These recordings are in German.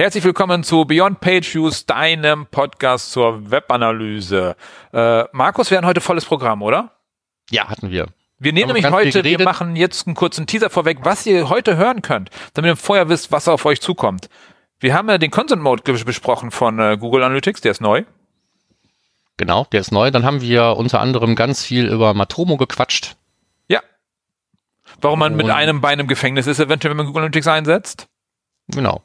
Herzlich willkommen zu Beyond Page Views, deinem Podcast zur Webanalyse. Äh, Markus, wir hatten heute volles Programm, oder? Ja, hatten wir. Wir nehmen nämlich heute, wir machen jetzt einen kurzen Teaser vorweg, was ihr heute hören könnt, damit ihr vorher wisst, was auf euch zukommt. Wir haben ja den Consent Mode besprochen von äh, Google Analytics, der ist neu. Genau, der ist neu. Dann haben wir unter anderem ganz viel über Matomo gequatscht. Ja. Warum man Und mit einem Bein im Gefängnis ist, eventuell, wenn man Google Analytics einsetzt. Genau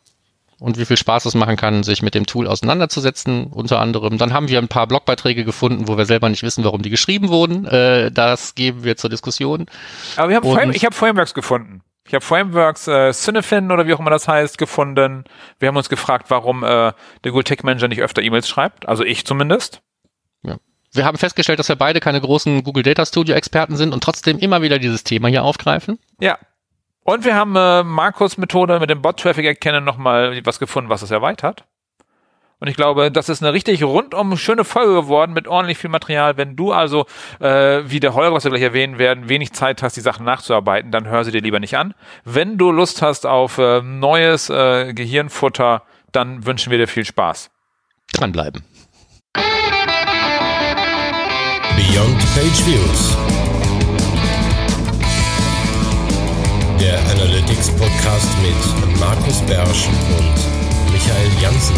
und wie viel Spaß es machen kann, sich mit dem Tool auseinanderzusetzen, unter anderem. Dann haben wir ein paar Blogbeiträge gefunden, wo wir selber nicht wissen, warum die geschrieben wurden. Äh, das geben wir zur Diskussion. Aber wir haben Frame, ich habe Frameworks gefunden. Ich habe Frameworks, äh, Cinefin oder wie auch immer das heißt, gefunden. Wir haben uns gefragt, warum äh, der Google Tech Manager nicht öfter E-Mails schreibt. Also ich zumindest. Ja. Wir haben festgestellt, dass wir beide keine großen Google Data Studio Experten sind und trotzdem immer wieder dieses Thema hier aufgreifen. Ja, und wir haben äh, Markus Methode mit dem Bot-Traffic erkennen nochmal was gefunden, was es erweitert. Und ich glaube, das ist eine richtig rundum schöne Folge geworden mit ordentlich viel Material. Wenn du also, äh, wie der Holger, was wir gleich erwähnen werden, wenig Zeit hast, die Sachen nachzuarbeiten, dann hör sie dir lieber nicht an. Wenn du Lust hast auf äh, neues äh, Gehirnfutter, dann wünschen wir dir viel Spaß. Dranbleiben. Beyond Page Views. Der Analytics Podcast mit Markus Bersch und Michael Janssen.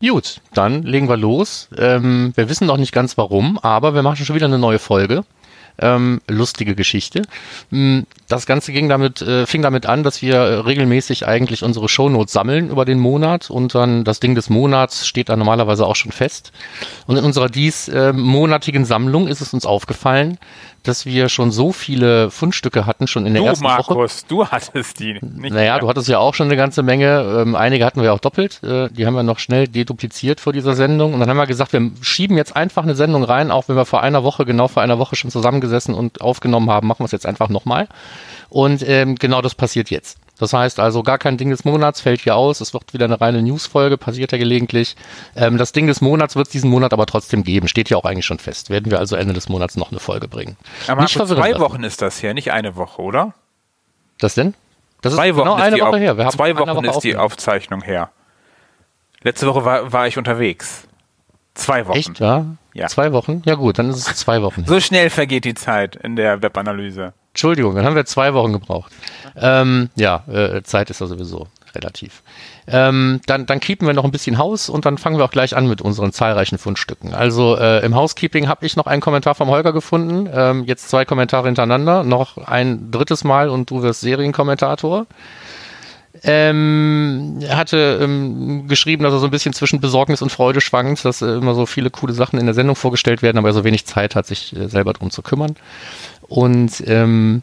Gut, dann legen wir los. Ähm, wir wissen noch nicht ganz warum, aber wir machen schon wieder eine neue Folge. Ähm, lustige Geschichte. Hm, das Ganze ging damit, äh, fing damit an, dass wir äh, regelmäßig eigentlich unsere Shownotes sammeln über den Monat und dann das Ding des Monats steht da normalerweise auch schon fest. Und in unserer diesmonatigen äh, Sammlung ist es uns aufgefallen, dass wir schon so viele Fundstücke hatten, schon in der du, ersten Markus, Woche. Markus, du hattest die. Nicht naja, mehr. du hattest ja auch schon eine ganze Menge. Ähm, einige hatten wir auch doppelt. Äh, die haben wir noch schnell dedupliziert vor dieser Sendung. Und dann haben wir gesagt, wir schieben jetzt einfach eine Sendung rein, auch wenn wir vor einer Woche, genau vor einer Woche schon zusammengesessen und aufgenommen haben, machen wir es jetzt einfach nochmal. Und ähm, genau das passiert jetzt. Das heißt also, gar kein Ding des Monats fällt hier aus. Es wird wieder eine reine Newsfolge, passiert ja gelegentlich. Ähm, das Ding des Monats wird es diesen Monat aber trotzdem geben. Steht ja auch eigentlich schon fest. Werden wir also Ende des Monats noch eine Folge bringen. Aber nicht zwei Wochen ist das her, nicht eine Woche, oder? Das denn? Das zwei ist Wochen genau ist eine Woche her. Wir zwei Wochen Woche ist die Aufzeichnung her. Letzte Woche war, war ich unterwegs. Zwei Wochen. Echt, ja? Ja. Zwei Wochen? Ja gut, dann ist es zwei Wochen. so schnell vergeht die Zeit in der Webanalyse. Entschuldigung, dann haben wir zwei Wochen gebraucht. Ähm, ja, äh, Zeit ist ja sowieso relativ. Ähm, dann, dann keepen wir noch ein bisschen Haus und dann fangen wir auch gleich an mit unseren zahlreichen Fundstücken. Also äh, im Housekeeping habe ich noch einen Kommentar vom Holger gefunden, ähm, jetzt zwei Kommentare hintereinander, noch ein drittes Mal und du wirst Serienkommentator. Ähm, hatte ähm, geschrieben, dass er so ein bisschen zwischen Besorgnis und Freude schwankt, dass äh, immer so viele coole Sachen in der Sendung vorgestellt werden, aber er so wenig Zeit hat, sich äh, selber drum zu kümmern. Und ähm,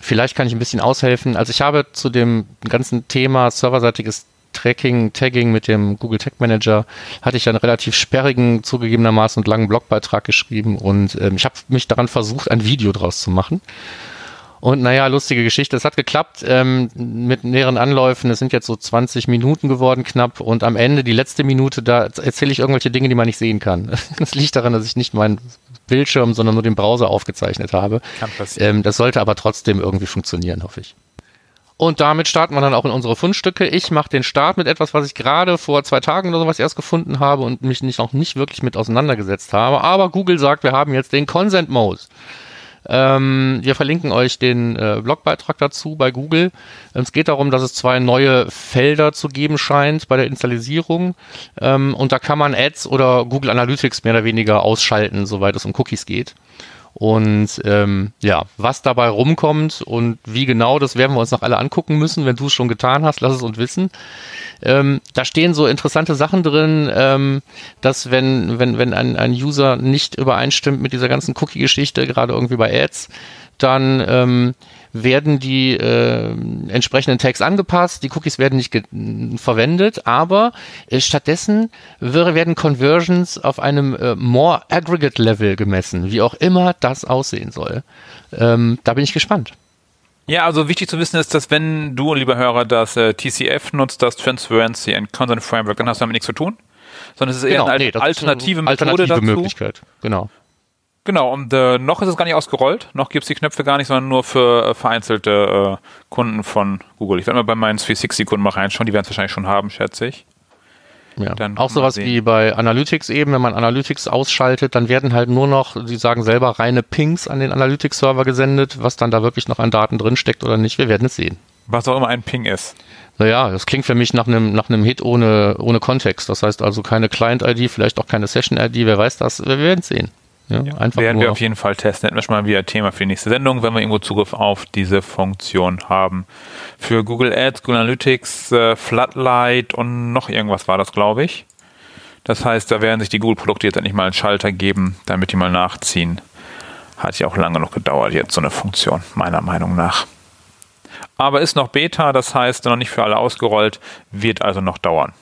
vielleicht kann ich ein bisschen aushelfen. Also ich habe zu dem ganzen Thema serverseitiges Tracking, Tagging mit dem Google Tag Manager hatte ich einen relativ sperrigen, zugegebenermaßen und langen Blogbeitrag geschrieben und ähm, ich habe mich daran versucht, ein Video draus zu machen. Und naja, lustige Geschichte. Es hat geklappt ähm, mit mehreren Anläufen. Es sind jetzt so 20 Minuten geworden knapp. Und am Ende, die letzte Minute, da erzähle ich irgendwelche Dinge, die man nicht sehen kann. Das liegt daran, dass ich nicht meinen Bildschirm, sondern nur den Browser aufgezeichnet habe. Kann passieren. Ähm, das sollte aber trotzdem irgendwie funktionieren, hoffe ich. Und damit starten wir dann auch in unsere Fundstücke. Ich mache den Start mit etwas, was ich gerade vor zwei Tagen oder sowas erst gefunden habe und mich nicht, auch nicht wirklich mit auseinandergesetzt habe. Aber Google sagt, wir haben jetzt den Consent Mode. Ähm, wir verlinken euch den äh, Blogbeitrag dazu bei Google. Es geht darum, dass es zwei neue Felder zu geben scheint bei der Installierung. Ähm, und da kann man Ads oder Google Analytics mehr oder weniger ausschalten, soweit es um Cookies geht. Und ähm, ja, was dabei rumkommt und wie genau, das werden wir uns noch alle angucken müssen. Wenn du es schon getan hast, lass es uns wissen. Ähm, da stehen so interessante Sachen drin, ähm, dass wenn, wenn, wenn ein, ein User nicht übereinstimmt mit dieser ganzen Cookie-Geschichte, gerade irgendwie bei Ads, dann ähm, werden die äh, entsprechenden Tags angepasst, die Cookies werden nicht verwendet, aber äh, stattdessen werden Conversions auf einem äh, More Aggregate Level gemessen, wie auch immer das aussehen soll. Ähm, da bin ich gespannt. Ja, also wichtig zu wissen ist, dass wenn du, lieber Hörer, das äh, TCF nutzt, das Transparency and Consent Framework, dann hast du damit nichts zu tun, sondern es ist eher genau, eine nee, alternative Methode alternative dazu. Möglichkeit, genau. Genau, und äh, noch ist es gar nicht ausgerollt, noch gibt es die Knöpfe gar nicht, sondern nur für äh, vereinzelte äh, Kunden von Google. Ich werde mal bei meinen 360-Kunden mal reinschauen, die werden es wahrscheinlich schon haben, schätze ich. Ja. Dann auch sowas wie bei Analytics eben, wenn man Analytics ausschaltet, dann werden halt nur noch, sie sagen selber, reine Pings an den Analytics-Server gesendet, was dann da wirklich noch an Daten drinsteckt oder nicht, wir werden es sehen. Was auch immer ein Ping ist. Naja, das klingt für mich nach einem nach einem Hit ohne, ohne Kontext. Das heißt also keine Client-ID, vielleicht auch keine Session-ID, wer weiß das, wir werden es sehen. Ja, ja, einfach werden wir auf jeden Fall testen. Hätten wir schon mal wieder Thema für die nächste Sendung, wenn wir irgendwo Zugriff auf diese Funktion haben. Für Google Ads, Google Analytics, äh, Floodlight und noch irgendwas war das, glaube ich. Das heißt, da werden sich die Google-Produkte jetzt endlich mal einen Schalter geben, damit die mal nachziehen. Hat ja auch lange noch gedauert, jetzt so eine Funktion, meiner Meinung nach. Aber ist noch Beta, das heißt noch nicht für alle ausgerollt, wird also noch dauern.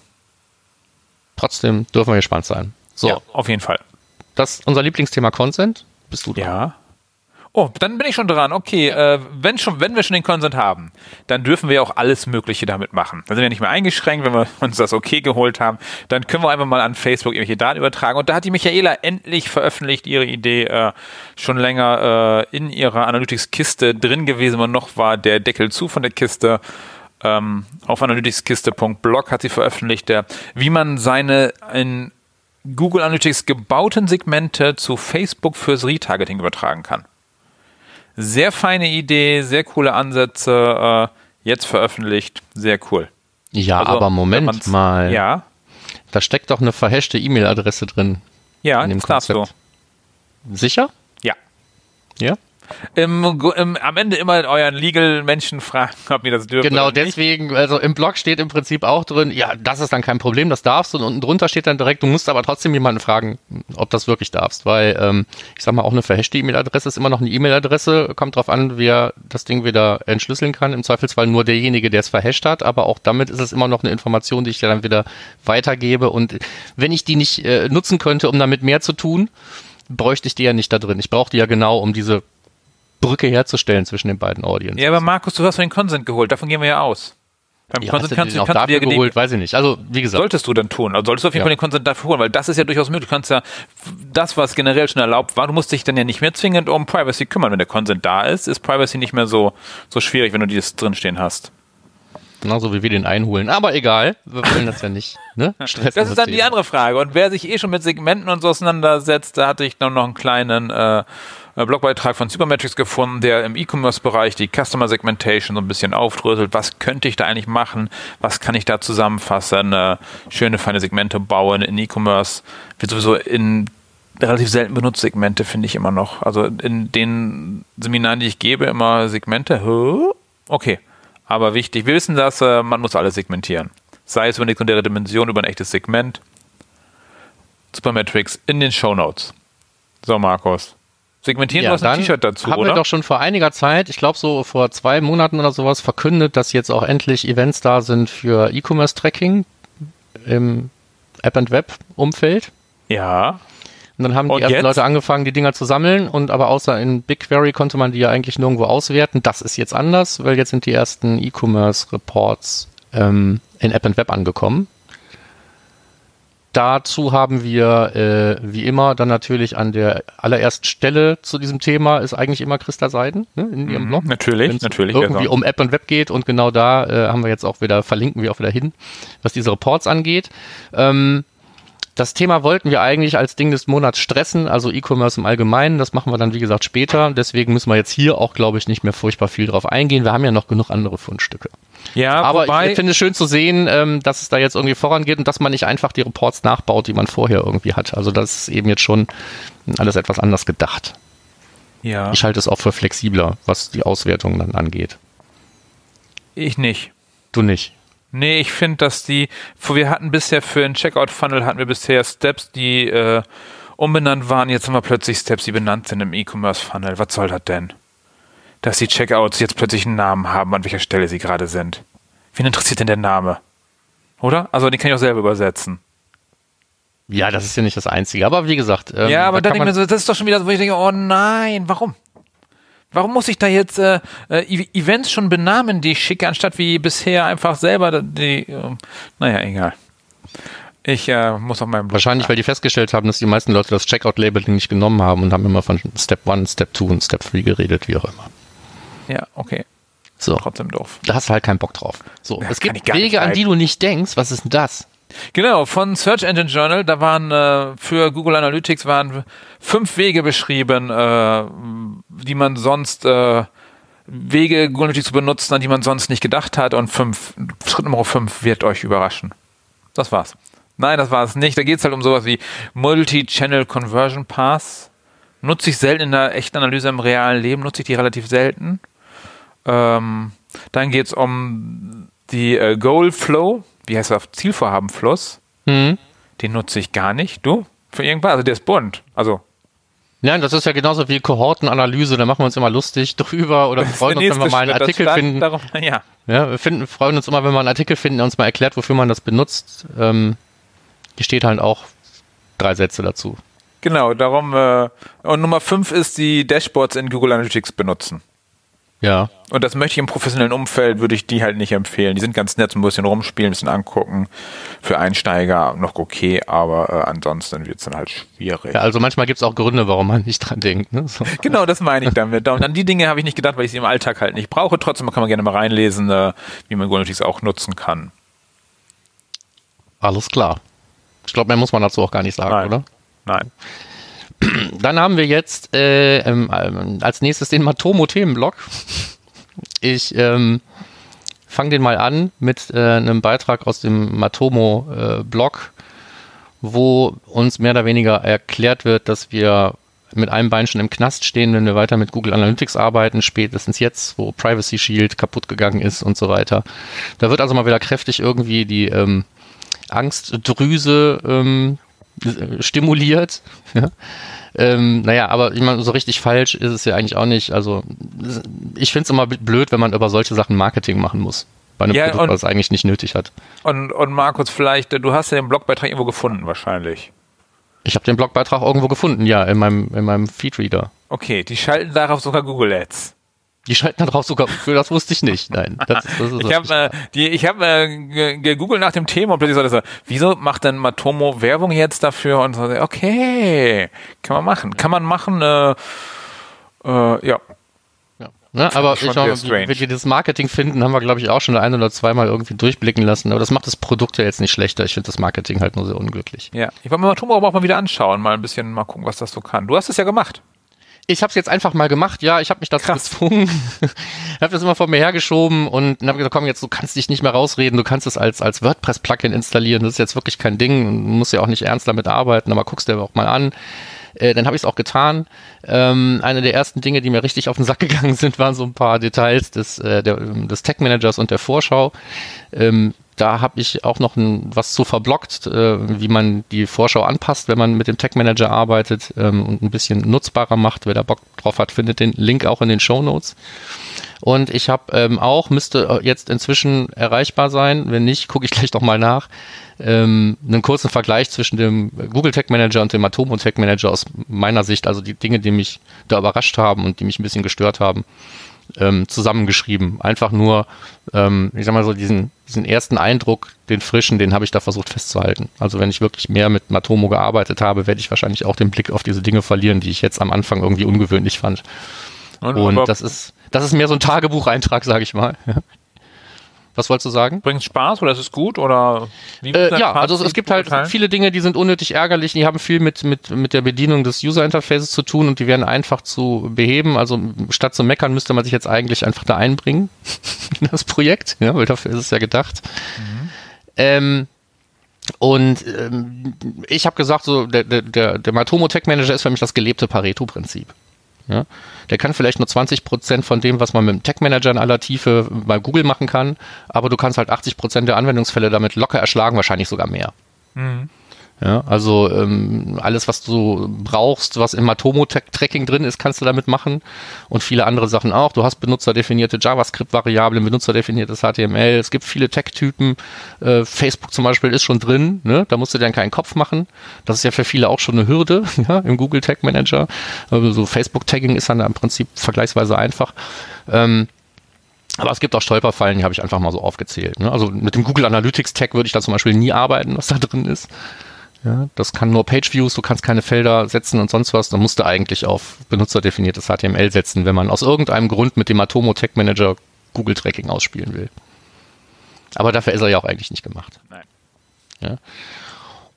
Trotzdem dürfen wir gespannt sein. So. Ja, auf jeden Fall das unser Lieblingsthema Consent. Bist du dran? Ja. Oh, dann bin ich schon dran. Okay, äh, wenn schon, wenn wir schon den Consent haben, dann dürfen wir auch alles Mögliche damit machen. Dann sind wir nicht mehr eingeschränkt, wenn wir uns das okay geholt haben. Dann können wir einfach mal an Facebook irgendwelche Daten übertragen. Und da hat die Michaela endlich veröffentlicht ihre Idee äh, schon länger äh, in ihrer Analytics-Kiste drin gewesen, und noch war der Deckel zu von der Kiste. Ähm, auf analyticskiste.blog hat sie veröffentlicht, der, wie man seine in Google Analytics gebauten Segmente zu Facebook fürs Retargeting übertragen kann. Sehr feine Idee, sehr coole Ansätze, äh, jetzt veröffentlicht, sehr cool. Ja, also, aber Moment mal. Ja. Da steckt doch eine verhashte E-Mail-Adresse drin. Ja, das darfst du. Sicher? Ja. Ja? Im, im, am Ende immer euren Legal-Menschen fragen, ob ihr das dürft. Genau, deswegen, also im Blog steht im Prinzip auch drin, ja, das ist dann kein Problem, das darfst du. Und unten drunter steht dann direkt, du musst aber trotzdem jemanden fragen, ob das wirklich darfst. Weil, ähm, ich sag mal, auch eine verhashte E-Mail-Adresse ist immer noch eine E-Mail-Adresse, kommt drauf an, wer das Ding wieder entschlüsseln kann. Im Zweifelsfall nur derjenige, der es verhasht hat, aber auch damit ist es immer noch eine Information, die ich dann wieder weitergebe. Und wenn ich die nicht äh, nutzen könnte, um damit mehr zu tun, bräuchte ich die ja nicht da drin. Ich brauche die ja genau, um diese Brücke herzustellen zwischen den beiden Audiences. Ja, aber Markus, du hast den Consent geholt, davon gehen wir ja aus. Beim ja, Consent kannst, du auch kannst dafür du geholt, weiß ich nicht. Also, wie gesagt. Solltest du dann tun. Also solltest du auf jeden ja. Fall den Consent dafür holen, weil das ist ja durchaus möglich. Du kannst ja das, was generell schon erlaubt war, du musst dich dann ja nicht mehr zwingend um Privacy kümmern. Wenn der Consent da ist, ist Privacy nicht mehr so, so schwierig, wenn du dieses drinstehen hast. Genauso wie wir den einholen. Aber egal, wir wollen das ja nicht. Ne? Stress das ist dann die andere Frage. Und wer sich eh schon mit Segmenten und so auseinandersetzt, da hatte ich noch einen kleinen äh, Blogbeitrag von Supermetrics gefunden, der im E-Commerce-Bereich die Customer Segmentation so ein bisschen aufdröselt. Was könnte ich da eigentlich machen? Was kann ich da zusammenfassen? Äh, schöne, feine Segmente bauen in E-Commerce. Wird sowieso in relativ selten benutzt Segmente, finde ich immer noch. Also in den Seminaren, die ich gebe, immer Segmente. Okay, aber wichtig. Wir wissen das, äh, man muss alles segmentieren. Sei es über eine sekundäre Dimension, über ein echtes Segment. Supermetrics in den Show Notes. So, Markus. Segmentieren, ja, hast ein T-Shirt dazu, haben oder? wir doch schon vor einiger Zeit, ich glaube so vor zwei Monaten oder sowas, verkündet, dass jetzt auch endlich Events da sind für E-Commerce-Tracking im App and Web Umfeld. Ja. Und dann haben die ersten Leute angefangen, die Dinger zu sammeln und aber außer in BigQuery konnte man die ja eigentlich nirgendwo auswerten. Das ist jetzt anders, weil jetzt sind die ersten E-Commerce Reports ähm, in App and Web angekommen. Dazu haben wir, äh, wie immer, dann natürlich an der allerersten Stelle zu diesem Thema ist eigentlich immer Christa Seiden ne, in ihrem mhm, Blog. Natürlich, Wenn's natürlich. Irgendwie genau. um App und Web geht und genau da äh, haben wir jetzt auch wieder, verlinken wir auch wieder hin, was diese Reports angeht. Ähm, das Thema wollten wir eigentlich als Ding des Monats stressen, also E-Commerce im Allgemeinen. Das machen wir dann, wie gesagt, später. Deswegen müssen wir jetzt hier auch, glaube ich, nicht mehr furchtbar viel drauf eingehen. Wir haben ja noch genug andere Fundstücke. Ja, aber wobei, ich finde es schön zu sehen, ähm, dass es da jetzt irgendwie vorangeht und dass man nicht einfach die Reports nachbaut, die man vorher irgendwie hat. Also das ist eben jetzt schon alles etwas anders gedacht. Ja. Ich halte es auch für flexibler, was die Auswertung dann angeht. Ich nicht. Du nicht. Nee, ich finde, dass die, wir hatten bisher für den Checkout-Funnel hatten wir bisher Steps, die äh, umbenannt waren. Jetzt haben wir plötzlich Steps, die benannt sind im E-Commerce-Funnel. Was soll das denn? Dass die Checkouts jetzt plötzlich einen Namen haben, an welcher Stelle sie gerade sind. Wen interessiert denn der Name? Oder? Also den kann ich auch selber übersetzen. Ja, das ist ja nicht das Einzige. Aber wie gesagt. Ähm, ja, aber da dann denke ich mir so, das ist doch schon wieder so, wo ich denke, oh nein, warum? Warum muss ich da jetzt äh, äh, Events schon benamen, die ich schicke, anstatt wie bisher einfach selber die. Äh, naja, egal. Ich äh, muss auf meinem Blog. Wahrscheinlich, weil die festgestellt haben, dass die meisten Leute das Checkout-Labeling nicht genommen haben und haben immer von Step 1, Step 2 und Step 3 geredet, wie auch immer. Ja, okay. So, Trotzdem doof. da hast du halt keinen Bock drauf. So, Ja, es gibt Wege, an die du nicht denkst. Was ist denn das? Genau, von Search Engine Journal, da waren äh, für Google Analytics waren fünf Wege beschrieben, äh, die man sonst äh, Wege Google Analytics zu benutzen, an die man sonst nicht gedacht hat und fünf, Schritt Nummer fünf wird euch überraschen. Das war's. Nein, das war's nicht. Da geht's halt um sowas wie Multi-Channel Conversion Paths. Nutze ich selten in der echten Analyse im realen Leben, nutze ich die relativ selten. Ähm, dann geht's um die äh, Goal Flow, wie heißt das, Zielvorhabenfluss. Hm? Den nutze ich gar nicht. Du? Für irgendwas? Also der ist bunt. Also Nein, das ist ja genauso wie Kohortenanalyse, da machen wir uns immer lustig drüber oder freuen uns, wenn wir mal einen Artikel stand finden. Darum, ja. Ja, wir finden, freuen uns immer, wenn wir einen Artikel finden, der uns mal erklärt, wofür man das benutzt. Ähm, hier steht halt auch drei Sätze dazu. Genau, darum. Äh, und Nummer fünf ist die Dashboards in Google Analytics benutzen. Ja. Und das möchte ich im professionellen Umfeld, würde ich die halt nicht empfehlen. Die sind ganz nett, so ein bisschen rumspielen, ein bisschen angucken. Für Einsteiger noch okay, aber äh, ansonsten wird es dann halt schwierig. ja also manchmal gibt's auch Gründe, warum man nicht dran denkt. Ne? So. Genau, das meine ich damit. Und an die Dinge habe ich nicht gedacht, weil ich sie im Alltag halt nicht brauche. Trotzdem kann man gerne mal reinlesen, äh, wie man Google auch nutzen kann. Alles klar. Ich glaube, mehr muss man dazu auch gar nicht sagen, Nein. oder? Nein. Dann haben wir jetzt äh, ähm, ähm, als nächstes den Matomo-Themenblock. Ich ähm, fange den mal an mit äh, einem Beitrag aus dem Matomo-Blog, wo uns mehr oder weniger erklärt wird, dass wir mit einem Bein schon im Knast stehen, wenn wir weiter mit Google Analytics arbeiten, spätestens jetzt, wo Privacy Shield kaputt gegangen ist und so weiter. Da wird also mal wieder kräftig irgendwie die ähm, Angstdrüse ähm, äh, stimuliert. Ja. Ähm, naja, aber ich meine, so richtig falsch ist es ja eigentlich auch nicht. Also ich finde es immer blöd, wenn man über solche Sachen Marketing machen muss. Bei einem Ja, Produkt, und- was es eigentlich nicht nötig hat. Und, und Markus, vielleicht, äh, du hast ja den Blogbeitrag irgendwo gefunden, wahrscheinlich. Ich habe den Blogbeitrag irgendwo gefunden, ja, in meinem, in meinem Feedreader. Okay, die schalten darauf sogar Google Ads. Die schalten da drauf sogar, das wusste ich nicht. Nein, das, das ist Ich habe äh, die, ich habe äh, ge- gegoogelt nach dem Thema und plötzlich so, das wieso macht denn Matomo Werbung jetzt dafür? Und so, okay, kann man machen, kann man machen. Äh, äh, ja. Ne, aber ich glaube, wenn wir das Marketing finden, haben wir, glaube ich, auch schon ein oder zweimal irgendwie durchblicken lassen. Aber das macht das Produkt ja jetzt nicht schlechter. Ich finde das Marketing halt nur sehr unglücklich. ja. Ich wollte mir Matomo aber auch mal wieder anschauen, mal ein bisschen mal gucken, was das so kann. Du hast es ja gemacht. Ich habe es jetzt einfach mal gemacht, ja, ich habe mich dazu Krass. gezwungen, habe das immer vor mir hergeschoben und habe gesagt, komm, jetzt du kannst dich nicht mehr rausreden, du kannst es als als WordPress-Plugin installieren, das ist jetzt wirklich kein Ding, du musst ja auch nicht ernst damit arbeiten, aber guckst dir auch mal an. Äh, dann habe ich es auch getan. Ähm, eine der ersten Dinge, die mir richtig auf den Sack gegangen sind, waren so ein paar Details des, äh, der, des Tech-Managers und der Vorschau. Ähm, da habe ich auch noch ein, was zu verblockt, äh, wie man die Vorschau anpasst, wenn man mit dem Tech Manager arbeitet ähm, und ein bisschen nutzbarer macht. Wer da Bock drauf hat, findet den Link auch in den Show Notes. Und ich habe ähm, auch, müsste äh, jetzt inzwischen erreichbar sein, wenn nicht, gucke ich gleich noch mal nach, ähm, einen kurzen Vergleich zwischen dem Google Tech Manager und dem Atomo Tech Manager aus meiner Sicht, also die Dinge, die mich da überrascht haben und die mich ein bisschen gestört haben ähm, zusammengeschrieben. Einfach nur, ähm, ich sag mal so, diesen, diesen ersten Eindruck, den frischen, den habe ich da versucht festzuhalten. Also wenn ich wirklich mehr mit Matomo gearbeitet habe, werde ich wahrscheinlich auch den Blick auf diese Dinge verlieren, die ich jetzt am Anfang irgendwie ungewöhnlich fand. Und, Und das ist, das ist mehr so ein Tagebucheintrag, sage ich mal. Was wolltest du sagen? bringt Spaß oder ist es gut oder wie Äh, ja, also es, es gibt halt beurteilen? viele Dinge, die sind unnötig ärgerlich, die haben viel mit, mit, mit der Bedienung des User-Interfaces zu tun und die werden einfach zu beheben. Also statt zu meckern müsste man sich jetzt eigentlich einfach da einbringen in das Projekt, ja, weil dafür ist es ja gedacht. Ähm, und ähm, ich habe gesagt, so der, der, der, der Matomo Tech Manager ist für mich das gelebte Pareto-Prinzip. Ja? Der kann vielleicht nur 20 Prozent von dem, was man mit dem Tech Manager in aller Tiefe bei Google machen kann, aber du kannst halt 80 Prozent der Anwendungsfälle damit locker erschlagen, wahrscheinlich sogar mehr. Mhm. Ja, also ähm, alles, was du brauchst, was im Matomo-Tracking drin ist, kannst du damit machen und viele andere Sachen auch. Du hast benutzerdefinierte JavaScript-Variablen, benutzerdefiniertes HTML. Es gibt viele Tech-Typen. Äh, Facebook zum Beispiel ist schon drin. Ne? Da musst du dir dann keinen Kopf machen. Das ist ja für viele auch schon eine Hürde ja, im Google Tag Manager. Also so Facebook-Tagging ist dann im Prinzip vergleichsweise einfach. Ähm, Aber es gibt auch Stolperfallen, die habe ich einfach mal so aufgezählt. Ne? Also mit dem Google Analytics Tag würde ich da zum Beispiel nie arbeiten, was da drin ist. Ja, das kann nur Page Views, du kannst keine Felder setzen und sonst was. Dann musst du eigentlich auf benutzerdefiniertes HTML setzen, wenn man aus irgendeinem Grund mit dem Atomo Tag Manager Google Tracking ausspielen will. Aber dafür ist er ja auch eigentlich nicht gemacht. Nein. Ja.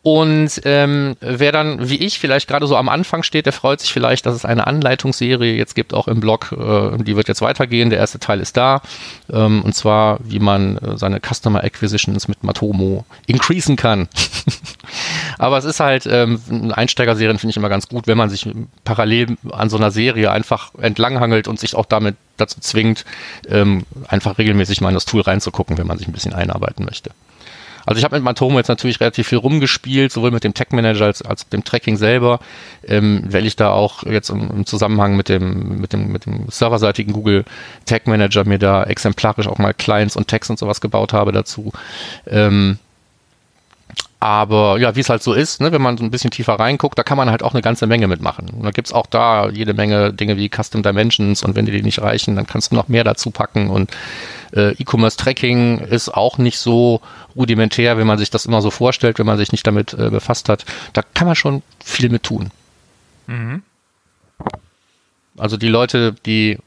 Und ähm, wer dann, wie ich, vielleicht gerade so am Anfang steht, der freut sich vielleicht, dass es eine Anleitungsserie jetzt gibt, auch im Blog. Äh, die wird jetzt weitergehen. Der erste Teil ist da. Ähm, und zwar, wie man äh, seine Customer Acquisitions mit Matomo increasen kann. Aber es ist halt, ähm, Einsteigerserien finde ich immer ganz gut, wenn man sich parallel an so einer Serie einfach entlanghangelt und sich auch damit dazu zwingt, ähm, einfach regelmäßig mal in das Tool reinzugucken, wenn man sich ein bisschen einarbeiten möchte. Also ich habe mit Matomo jetzt natürlich relativ viel rumgespielt, sowohl mit dem Tag Manager als, als dem Tracking selber, ähm, weil ich da auch jetzt im, im, Zusammenhang mit dem, mit dem, mit dem serverseitigen Google Tag Manager mir da exemplarisch auch mal Clients und Tags und sowas gebaut habe dazu. Ähm, aber ja, wie es halt so ist, ne, wenn man so ein bisschen tiefer reinguckt, da kann man halt auch eine ganze Menge mitmachen. Und da gibt's auch da jede Menge Dinge wie Custom Dimensions und wenn die dir nicht reichen, dann kannst du noch mehr dazu packen. Und äh, E-Commerce Tracking ist auch nicht so rudimentär, wenn man sich das immer so vorstellt, wenn man sich nicht damit äh, befasst hat. Da kann man schon viel mit tun. Mhm. Also die Leute, die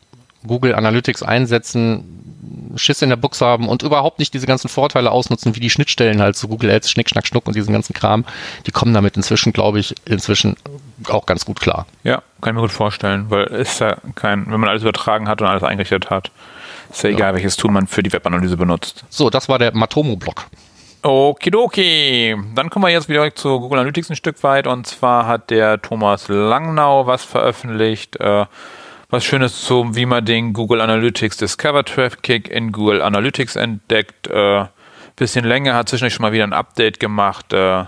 Google Analytics einsetzen, Schiss in der Buchse haben und überhaupt nicht diese ganzen Vorteile ausnutzen, wie die Schnittstellen halt zu Google Ads, Schnick, Schnack, Schnuck und diesen ganzen Kram, die kommen damit inzwischen, glaube ich, inzwischen auch ganz gut klar. Ja, kann ich mir gut vorstellen, weil ist ja kein, wenn man alles übertragen hat und alles eingerichtet hat, ist ja, ja. egal, welches Tool man für die Webanalyse benutzt. So, das war der Matomo-Blog. Okidoki. Dann kommen wir jetzt wieder zu Google Analytics ein Stück weit. Und zwar hat der Thomas Langnau was veröffentlicht. Äh, was Schönes zu, wie man den Google Analytics Discover Traffic in Google Analytics entdeckt. Äh, bisschen länger, hat zwischendurch schon mal wieder ein Update gemacht. Äh,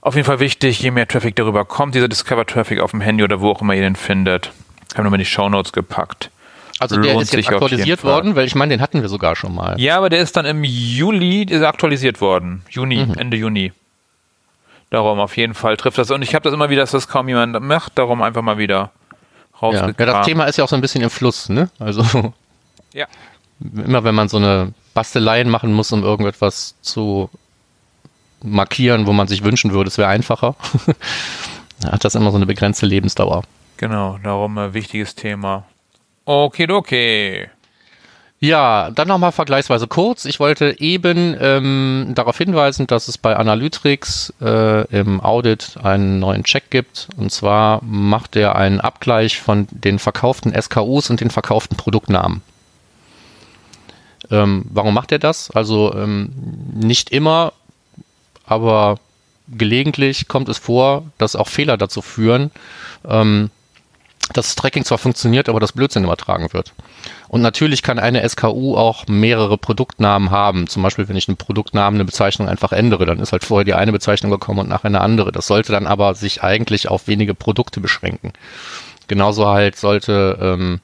auf jeden Fall wichtig, je mehr Traffic darüber kommt, dieser Discover Traffic auf dem Handy oder wo auch immer ihr den findet. Haben wir mal in die Show Notes gepackt. Also der Lohnt ist jetzt aktualisiert worden, weil ich meine, den hatten wir sogar schon mal. Ja, aber der ist dann im Juli ist aktualisiert worden. Juni, mhm. Ende Juni. Darum auf jeden Fall trifft das. Und ich habe das immer wieder, dass das kaum jemand macht. Darum einfach mal wieder rausgekramt. Ja. ja, das Thema ist ja auch so ein bisschen im Fluss, ne? Also ja. immer wenn man so eine Basteleien machen muss, um irgendetwas zu markieren, wo man sich wünschen würde, es wäre einfacher, hat das immer so eine begrenzte Lebensdauer. Genau, darum ein wichtiges Thema. Okay, Ja, dann nochmal vergleichsweise kurz. Ich wollte eben ähm, darauf hinweisen, dass es bei Analytics äh, im Audit einen neuen Check gibt. Und zwar macht er einen Abgleich von den verkauften SKUs und den verkauften Produktnamen. Ähm, warum macht er das? Also ähm, nicht immer, aber gelegentlich kommt es vor, dass auch Fehler dazu führen, ähm, dass das Tracking zwar funktioniert, aber das Blödsinn übertragen wird. Und natürlich kann eine SKU auch mehrere Produktnamen haben. Zum Beispiel, wenn ich einen Produktnamen, eine Bezeichnung einfach ändere, dann ist halt vorher die eine Bezeichnung gekommen und nachher eine andere. Das sollte dann aber sich eigentlich auf wenige Produkte beschränken. Genauso halt sollte ähm,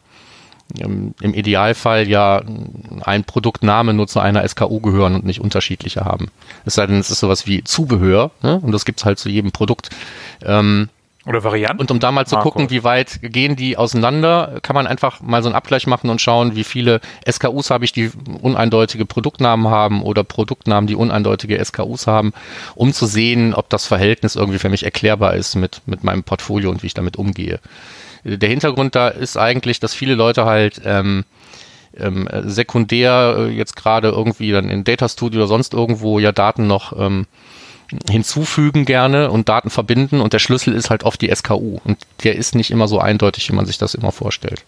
im Idealfall ja ein Produktname nur zu einer SKU gehören und nicht unterschiedliche haben. Es sei denn, es ist sowas wie Zubehör, ne? und das gibt's halt zu jedem Produkt. Ähm, oder Varianten. Und um da mal zu Marco. gucken, wie weit gehen die auseinander, kann man einfach mal so einen Abgleich machen und schauen, wie viele SKUs habe ich, die uneindeutige Produktnamen haben oder Produktnamen, die uneindeutige SKUs haben, um zu sehen, ob das Verhältnis irgendwie für mich erklärbar ist mit, mit meinem Portfolio und wie ich damit umgehe. Der Hintergrund da ist eigentlich, dass viele Leute halt ähm, ähm, sekundär äh, jetzt gerade irgendwie dann in Data Studio oder sonst irgendwo ja Daten noch ähm, hinzufügen gerne und Daten verbinden und der Schlüssel ist halt oft die SKU und der ist nicht immer so eindeutig, wie man sich das immer vorstellt.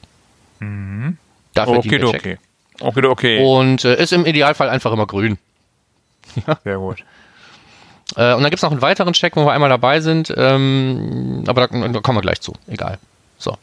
Mhm. Dafür okay, okay. Okay, okay. Und äh, ist im Idealfall einfach immer grün. ja. Sehr gut. Äh, und dann gibt es noch einen weiteren Check, wo wir einmal dabei sind, ähm, aber da, da, kommen wir gleich zu. Egal. So.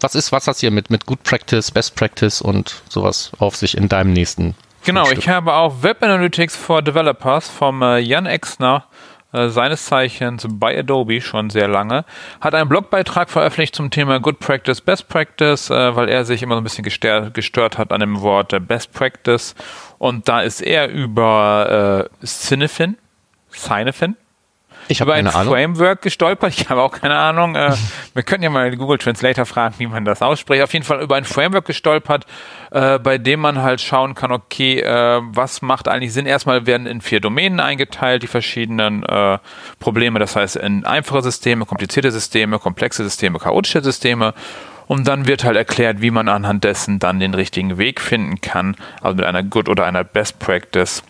Was ist, was hast du hier mit, mit Good Practice, Best Practice und sowas auf sich in deinem nächsten Genau, ich habe auch Web Analytics for Developers vom äh, Jan Exner, äh, seines Zeichens bei Adobe schon sehr lange, hat einen Blogbeitrag veröffentlicht zum Thema Good Practice, Best Practice, äh, weil er sich immer so ein bisschen gestört, gestört hat an dem Wort äh, Best Practice. Und da ist er über äh, Cinefin, Cinefin, Ich hab über ein Ahnung. Framework gestolpert. Ich habe auch keine Ahnung. Äh, wir können ja mal Google Translator fragen, wie man das ausspricht. Auf jeden Fall über ein Framework gestolpert, äh, bei dem man halt schauen kann, okay, äh, was macht eigentlich Sinn? Erstmal werden in vier Domänen eingeteilt, die verschiedenen Probleme. Das heißt, in einfache Systeme, komplizierte Systeme, komplexe Systeme, chaotische Systeme. Und dann wird halt erklärt, wie man anhand dessen dann den richtigen Weg finden kann, also mit einer Good oder einer Best Practice.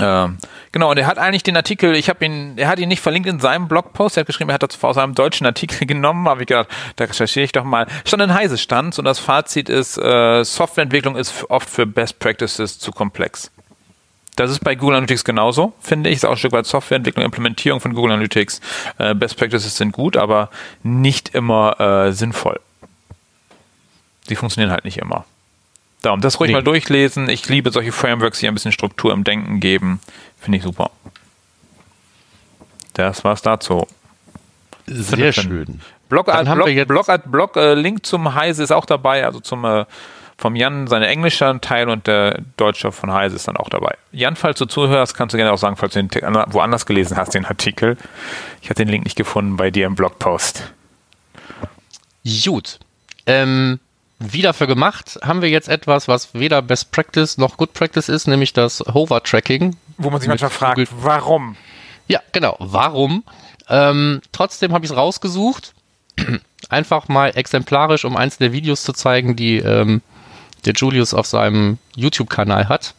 Ähm, genau, und er hat eigentlich den Artikel, ich habe ihn, er hat ihn nicht verlinkt in seinem Blogpost, er hat geschrieben, er hat das aus einem deutschen Artikel genommen, habe ich gedacht, da recherchiere ich doch mal. Stand in Heise stand und das Fazit ist, äh, Softwareentwicklung ist oft für Best Practices zu komplex. Das ist bei Google Analytics genauso, finde ich. Ist auch ein Stück weit Softwareentwicklung, Implementierung von Google Analytics. Äh, Best Practices sind gut, aber nicht immer äh, sinnvoll. Die funktionieren halt nicht immer. Darum, das ruhig Nee. mal durchlesen. Ich liebe solche Frameworks, die ein bisschen Struktur im Denken geben. Finde ich super. Das war's dazu. Sehr schön. Blog, Dann Blog, wir jetzt- Blog, Blog äh, Link zum Heise ist auch dabei, also zum äh, vom Jan seine englische Teil und der deutsche von Heise ist dann auch dabei. Jan, falls du zuhörst, kannst du gerne auch sagen, falls du den woanders gelesen hast, den Artikel. Ich habe den Link nicht gefunden bei dir im Blogpost. Gut. Ähm, wie dafür gemacht, haben wir jetzt etwas, was weder Best Practice noch Good Practice ist, nämlich das Hover-Tracking. Wo man sich manchmal fragt, Google- warum? Ja, genau. Warum? Ähm, trotzdem habe ich es rausgesucht. Einfach mal exemplarisch, um eins der Videos zu zeigen, die ähm, der Julius auf seinem YouTube-Kanal hat.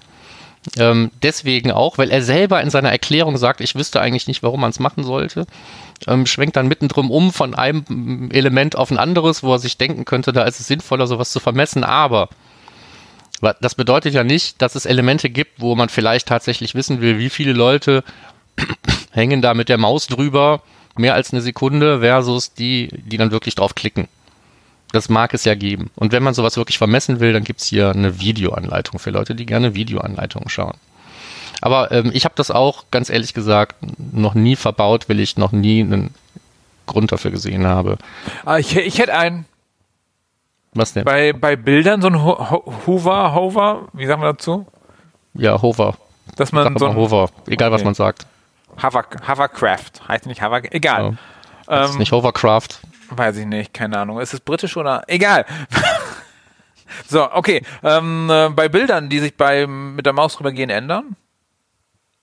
Ähm, deswegen auch, weil er selber in seiner Erklärung sagt, ich wüsste eigentlich nicht, warum man es machen sollte. Ähm, schwenkt dann mittendrin um von einem Element auf ein anderes, wo er sich denken könnte, da ist es sinnvoller, sowas zu vermessen. Aber das bedeutet ja nicht, dass es Elemente gibt, wo man vielleicht tatsächlich wissen will, wie viele Leute hängen da mit der Maus drüber mehr als eine Sekunde versus die, die dann wirklich drauf klicken. Das mag es ja geben. Und wenn man sowas wirklich vermessen will, dann gibt's hier eine Videoanleitung für Leute, die gerne Videoanleitungen schauen. Aber ähm, ich habe das auch, ganz ehrlich gesagt, noch nie verbaut, weil ich noch nie einen Grund dafür gesehen habe. Ah, ich, ich hätte einen Was denn? bei, bei Bildern so ein Ho Ho Hover, Hover, wie sagen wir dazu? Ja, Hover. Dass man so ein Hover. Egal, was Okay. man sagt. Hover, Hovercraft, heißt nicht Hover, egal. Ist Ähm, nicht Hovercraft. Weiß ich nicht, keine Ahnung. Ist es britisch oder? Egal. so, okay. Ähm, äh, bei Bildern, die sich bei mit der Maus rübergehen, ändern.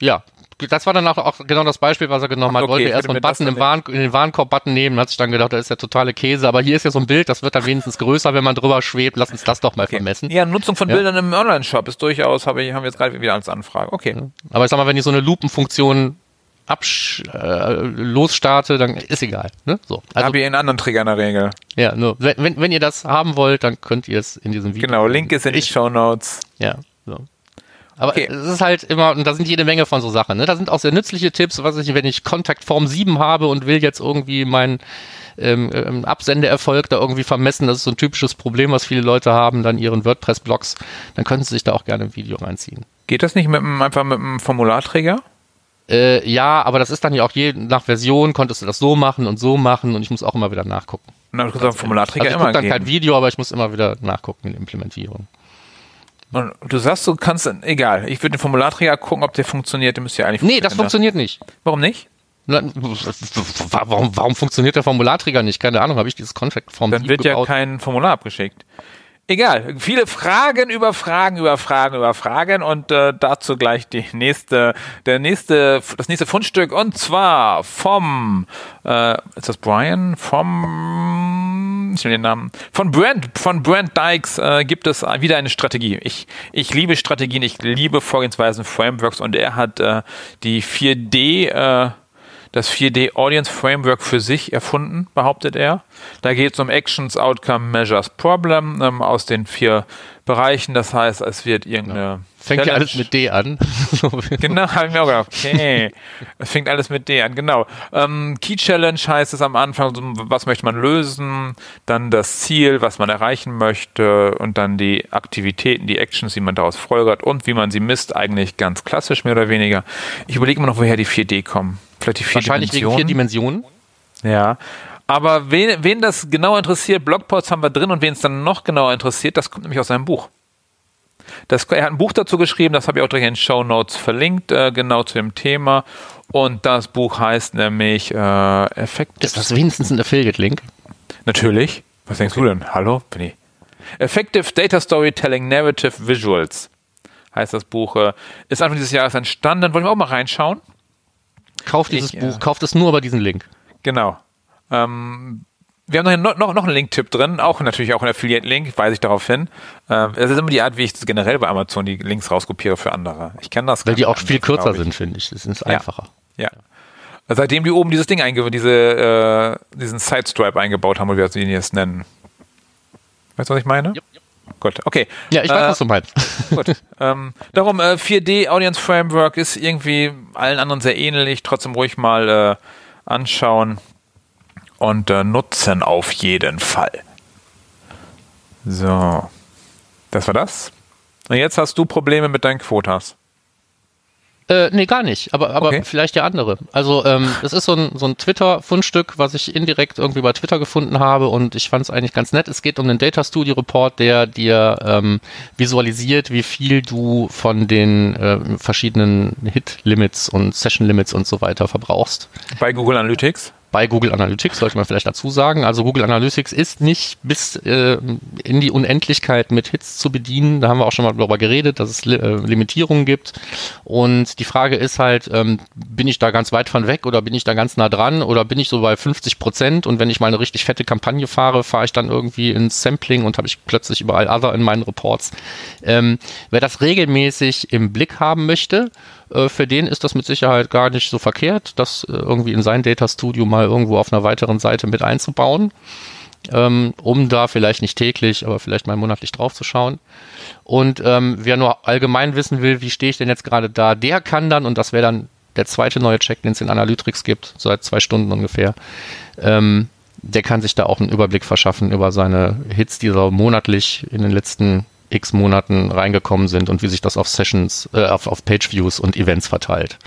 Ja, das war dann auch, auch genau das Beispiel, was er genommen hat. Okay, Wollte ich erst würde einen Button im Waren, in den Warenkorb-Button nehmen, hat sich dann gedacht, das ist ja totale Käse. Aber hier ist ja so ein Bild, das wird dann wenigstens größer, wenn man drüber schwebt. Lass uns das doch mal vermessen. Ja, Nutzung von Ja. Bildern im Online-Shop ist durchaus, habe ich, haben wir jetzt gerade wieder als Anfrage. Okay. Aber ich sag mal, wenn ich so eine Lupenfunktion absch äh, losstarte, dann ist egal. Ne? So. Also, habe ich einen anderen Trigger in der Regel. ja, nur, wenn, wenn, ihr das haben wollt, dann könnt ihr es in diesem Video. Genau, Link ist in den Ich- Show Notes. Ja, so. Aber Okay. es ist halt immer, und da sind jede Menge von so Sachen. Ne? Da sind auch sehr nützliche Tipps, was ich, wenn ich Kontaktform 7 habe und will jetzt irgendwie meinen ähm, ähm, Absendeerfolg da irgendwie vermessen, das ist so ein typisches Problem, was viele Leute haben, dann ihren WordPress-Blogs, dann können sie sich da auch gerne ein Video reinziehen. Geht das nicht mit einem, einfach mit einem Formularträger? Äh, ja, aber das ist dann ja auch je nach Version, konntest du das so machen und so machen und ich muss auch immer wieder nachgucken. Na, du kannst den Formularträger Also ich immer dann kein gehen. Video, aber ich muss immer wieder nachgucken in der Implementierung. Und du sagst, du kannst, egal, ich würde den Formularträger gucken, ob der funktioniert, der müsste ja eigentlich Nee, das funktioniert nicht. Warum nicht? Na, Warum, warum funktioniert der Formularträger nicht? Keine Ahnung, habe ich dieses Contract Form Dann 7 wird ja gebaut? kein Formular abgeschickt. Egal, viele Fragen über Fragen über Fragen über Fragen und äh, dazu gleich die nächste, der nächste, das nächste Fundstück und zwar vom, äh, ist das Brian? Vom, ich will den Namen, von Brent, von Brent Dykes äh, gibt es wieder eine Strategie. Ich, ich liebe Strategien, ich liebe Vorgehensweisen, Frameworks und er hat äh, die 4D, äh, das 4D Audience Framework für sich erfunden, behauptet er. Da geht es um Actions, Outcome, Measures, Problem ähm, aus den vier Bereichen. Das heißt, es wird irgendeine. Fängt ja alles mit D an. Genau, habe ich mir auch gedacht. Okay, es fängt alles mit D an, genau. Ähm, Key Challenge heißt es am Anfang, was möchte man lösen, dann das Ziel, was man erreichen möchte und dann die Aktivitäten, die Actions, die man daraus folgert und wie man sie misst, eigentlich ganz klassisch mehr oder weniger. Ich überlege immer noch, woher die 4D kommen. Vielleicht die vier Wahrscheinlich wegen vier Dimensionen. ja. Aber wen, wen das genau interessiert, Blogposts haben wir drin und wen es dann noch genauer interessiert, das kommt nämlich aus seinem Buch. Das, er hat ein Buch dazu geschrieben, das habe ich auch direkt in den Show Notes verlinkt, äh, genau zu dem Thema. Und das Buch heißt nämlich äh, Effective. Ist das wenigstens ein Affiliate-Link? Natürlich. Was denkst du denn? Hallo? Bin ich. Effective Data Storytelling Narrative Visuals heißt das Buch. Äh, ist Anfang dieses Jahres entstanden. Wollen wir auch mal reinschauen? Kauft dieses Ich, Buch, äh, kauft es nur über diesen Link. Genau. Ähm, wir haben noch, noch, noch einen Link-Tipp drin, auch natürlich auch ein Affiliate-Link, weise ich darauf hin. Ähm, es ist immer die Art, wie ich generell bei Amazon die Links rauskopiere für andere. Ich kenne das. Weil die auch viel anders, kürzer sind, finde ich. Das ist Ja. einfacher. Ja. Seitdem die oben dieses Ding eingebaut, diese, äh, diesen Side-Stripe eingebaut haben, oder wie wir ihn jetzt nennen. Weißt du, was ich meine? Gut, okay. Ja, ich weiß, Äh, was du meinst. Gut. ähm, darum, äh, 4D Audience Framework ist irgendwie allen anderen sehr ähnlich, trotzdem ruhig mal äh, anschauen und äh, nutzen auf jeden Fall. So. Das war das. Und jetzt hast du Probleme mit deinen Quotas. Äh, nee, gar nicht. Aber, aber Okay. vielleicht der andere. Also, ähm, es ist so ein, so ein Twitter-Fundstück, was ich indirekt irgendwie bei Twitter gefunden habe und ich fand es eigentlich ganz nett. Es geht um den Data Studio Report, der dir ähm, visualisiert, wie viel du von den äh, verschiedenen Hit-Limits und Session-Limits und so weiter verbrauchst. Bei Google Analytics. Bei Google Analytics, sollte man vielleicht dazu sagen. Also Google Analytics ist nicht bis äh, in die Unendlichkeit mit Hits zu bedienen. Da haben wir auch schon mal darüber geredet, dass es äh, Limitierungen gibt. Und die Frage ist halt, ähm, bin ich da ganz weit von weg oder bin ich da ganz nah dran oder bin ich so bei 50 Prozent und wenn ich mal eine richtig fette Kampagne fahre, fahre ich dann irgendwie ins Sampling und habe ich plötzlich überall Other in meinen Reports. Ähm, wer das regelmäßig im Blick haben möchte, äh, für den ist das mit Sicherheit gar nicht so verkehrt, das äh, irgendwie in sein Data Studio mal irgendwo auf einer weiteren Seite mit einzubauen, ähm, um da vielleicht nicht täglich, aber vielleicht mal monatlich drauf zu schauen. Und ähm, wer nur allgemein wissen will, wie stehe ich denn jetzt gerade da, der kann dann, und das wäre dann der zweite neue Check, den es in Analytics gibt, seit zwei Stunden ungefähr, ähm, der kann sich da auch einen Überblick verschaffen über seine Hits, die so monatlich in den letzten x Monaten reingekommen sind und wie sich das auf Sessions, äh, auf, auf Page-Views und Events verteilt.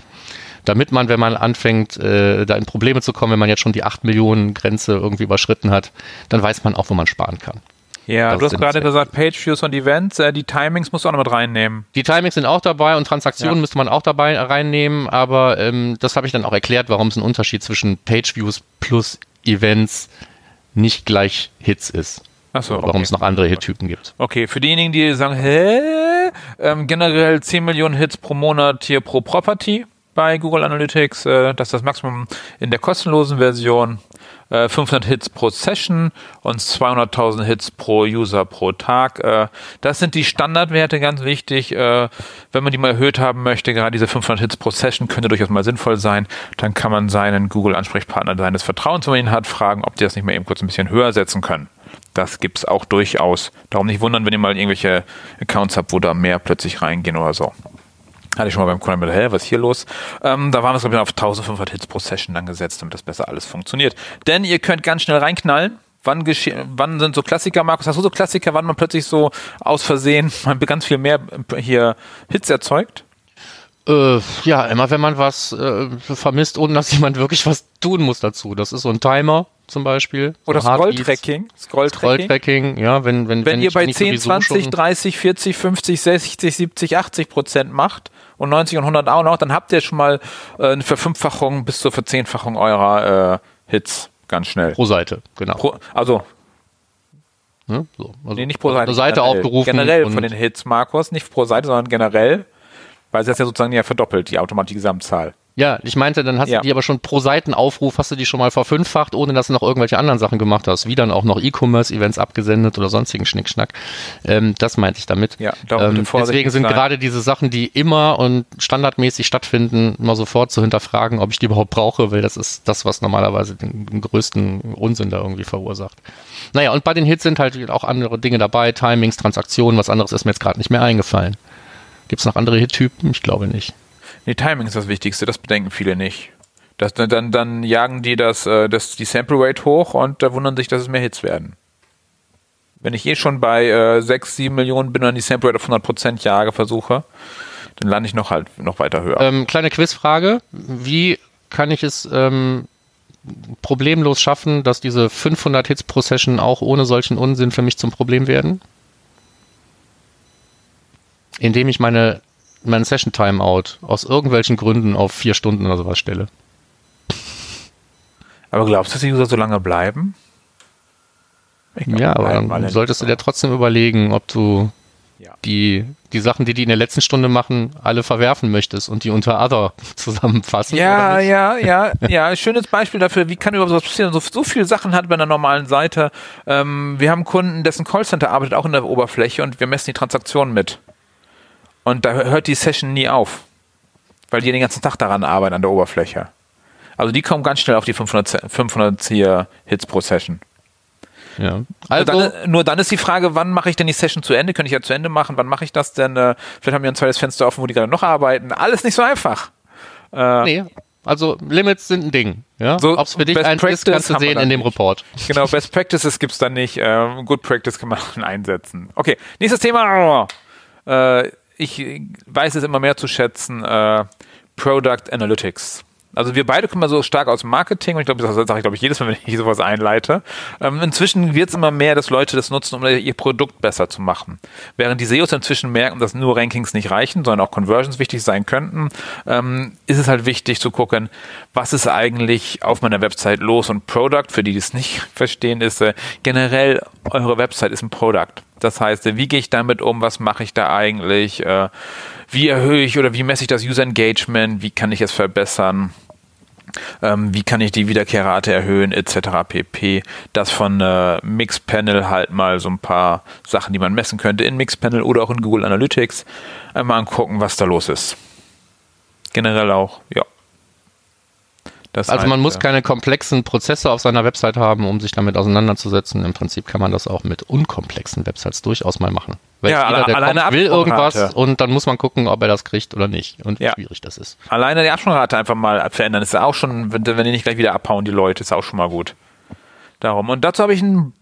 Damit man, wenn man anfängt, äh, da in Probleme zu kommen, wenn man jetzt schon die 8 Millionen Grenze irgendwie überschritten hat, dann weiß man auch, wo man sparen kann. Ja, Das du hast gerade gesagt, Page-Views und Events, äh, die Timings musst du auch noch mit reinnehmen. Die Timings sind auch dabei und Transaktionen Ja. müsste man auch dabei reinnehmen, aber ähm, das habe ich dann auch erklärt, warum es ein Unterschied zwischen Page-Views plus Events nicht gleich Hits ist. Achso, Warum es noch andere Hit-Typen gibt. Okay, für diejenigen, die sagen, hä? Ähm, generell 10 Millionen Hits pro Monat hier pro Property bei Google Analytics. Äh, das ist das Maximum in der kostenlosen Version. Äh, 500 Hits pro Session und 200.000 Hits pro User pro Tag. Äh, das sind die Standardwerte, ganz wichtig. Äh, wenn man die mal erhöht haben möchte, gerade diese 500 Hits pro Session könnte durchaus mal sinnvoll sein. Dann kann man seinen Google-Ansprechpartner seines Vertrauens, wenn man ihn hat, fragen, ob die das nicht mal eben kurz ein bisschen höher setzen können. Das gibt's auch durchaus. Darum nicht wundern, wenn ihr mal irgendwelche Accounts habt, wo da mehr plötzlich reingehen oder so. Hatte ich schon mal beim Kunden mit, hä, was ist hier los? Ähm, da waren wir, glaube ich, auf 1500 Hits pro Session dann gesetzt, damit das besser alles funktioniert. Denn ihr könnt ganz schnell reinknallen. Wann, wann sind so Klassiker, Markus? Hast du so Klassiker, wann man plötzlich so aus Versehen ganz viel mehr hier Hits erzeugt? Äh, ja, immer wenn man was äh, vermisst, ohne dass jemand wirklich was tun muss dazu. Das ist so ein Timer zum Beispiel. Oder so Scrolltracking? Scrolltracking? Scrolltracking, ja, wenn, wenn, Wenn ihr ich- bei ich 10, sowieso 20, schon- 30, 40, 50, 60, 70, 80 Prozent macht und 90 und 100 auch noch, dann habt ihr schon mal äh, eine Verfünffachung bis zur Verzehnfachung eurer äh, Hits ganz schnell. pro Seite, genau. Pro, also, ne? so, also nee, nicht pro Seite. Eine Seite generell. aufgerufen. Generell von den Hits, Markus, nicht pro Seite, sondern generell, weil es das ja sozusagen ja verdoppelt, die automatische Gesamtzahl. Ja, ich meinte, dann hast Ja. du die aber schon pro Seitenaufruf, hast du die schon mal verfünffacht, ohne dass du noch irgendwelche anderen Sachen gemacht hast, wie dann auch noch E-Commerce-Events abgesendet oder sonstigen Schnickschnack. Ähm, das meinte ich damit. Ja, ähm, deswegen sind sein. gerade diese Sachen, die immer und standardmäßig stattfinden, mal sofort zu hinterfragen, ob ich die überhaupt brauche, weil das ist das, was normalerweise den, den größten Unsinn da irgendwie verursacht. Naja, und bei den Hits sind halt auch andere Dinge dabei, Timings, Transaktionen, was anderes ist mir jetzt gerade nicht mehr eingefallen. Gibt es noch andere Hit-Typen? Ich glaube nicht. Nee, Timing ist das Wichtigste, das bedenken viele nicht. Das, dann, dann jagen die das, äh, das, die Sample Rate hoch und da wundern sich, dass es mehr Hits werden. Wenn ich eh schon bei äh, 6, 7 Millionen bin und dann die Sample Rate auf 100% jage, versuche, dann lande ich noch halt noch weiter höher. Ähm, kleine Quizfrage. Wie kann ich es ähm, problemlos schaffen, dass diese 500 Hits pro Session auch ohne solchen Unsinn für mich zum Problem werden? Indem ich meine, meine Session Timeout aus irgendwelchen Gründen auf vier Stunden oder sowas stelle. Aber glaubst du, dass die User so lange bleiben? Glaub, ja, aber dann solltest du dir trotzdem überlegen, ob du ja. die, die Sachen, die die in der letzten Stunde machen, alle verwerfen möchtest und die unter Other zusammenfassen. Ja, ja, ja, ja. Schönes Beispiel dafür, wie kann überhaupt sowas passieren? So, so viele Sachen hat bei einer normalen Seite. Ähm, wir haben Kunden, dessen Callcenter arbeitet auch in der Oberfläche und wir messen die Transaktionen mit. Und da hört die Session nie auf. Weil die den ganzen Tag daran arbeiten, an der Oberfläche. Also die kommen ganz schnell auf die 500, 500 Hits pro Session. Ja. Also nur dann, nur dann, ist die Frage, wann mache ich denn die Session zu Ende? Könnte ich ja zu Ende machen? Wann mache ich das denn? Äh, vielleicht haben wir ein zweites Fenster offen, wo die gerade noch arbeiten. Alles nicht so einfach. Äh, nee. Also Limits sind ein Ding. Ja? So Ob es für dich eins ist, kannst du sehen in dem nicht. Report. Genau, Best Practices gibt's dann nicht. Ähm, Good Practice kann man einsetzen. Okay, nächstes Thema. Äh, ich weiß es immer mehr zu schätzen. Äh, Product Analytics. Also wir beide kommen so stark aus Marketing und ich glaube, das sage ich glaube ich jedes Mal, wenn ich sowas einleite. Ähm, inzwischen wird es immer mehr, dass Leute das nutzen, um ihr Produkt besser zu machen. Während die SEOs inzwischen merken, dass nur Rankings nicht reichen, sondern auch Conversions wichtig sein könnten, ähm, ist es halt wichtig zu gucken, was ist eigentlich auf meiner Website los und Product, für die, die es nicht verstehen, ist äh, generell eure Website ist ein Product. Das heißt, wie gehe ich damit um? Was mache ich da eigentlich? Äh, wie erhöhe ich oder wie messe ich das User Engagement? Wie kann ich es verbessern? ähm, wie kann ich die Wiederkehrrate erhöhen, etc. pp. Das von äh, Mixpanel halt mal so ein paar Sachen, die man messen könnte in Mixpanel oder auch in Google Analytics. Einmal angucken, was da los ist. Generell auch, ja. Das also man muss keine komplexen Prozesse auf seiner Website haben, um sich damit auseinanderzusetzen. Im Prinzip kann man das auch mit unkomplexen Websites durchaus mal machen. Weil ja, jeder, der alleine kommt, will irgendwas und dann muss man gucken, ob er das kriegt oder nicht und wie ja. schwierig das ist. Alleine die Absprungrate einfach mal verändern, ist auch schon, wenn, wenn die nicht gleich wieder abhauen, die Leute, ist auch schon mal gut. Darum. Und dazu habe ich einen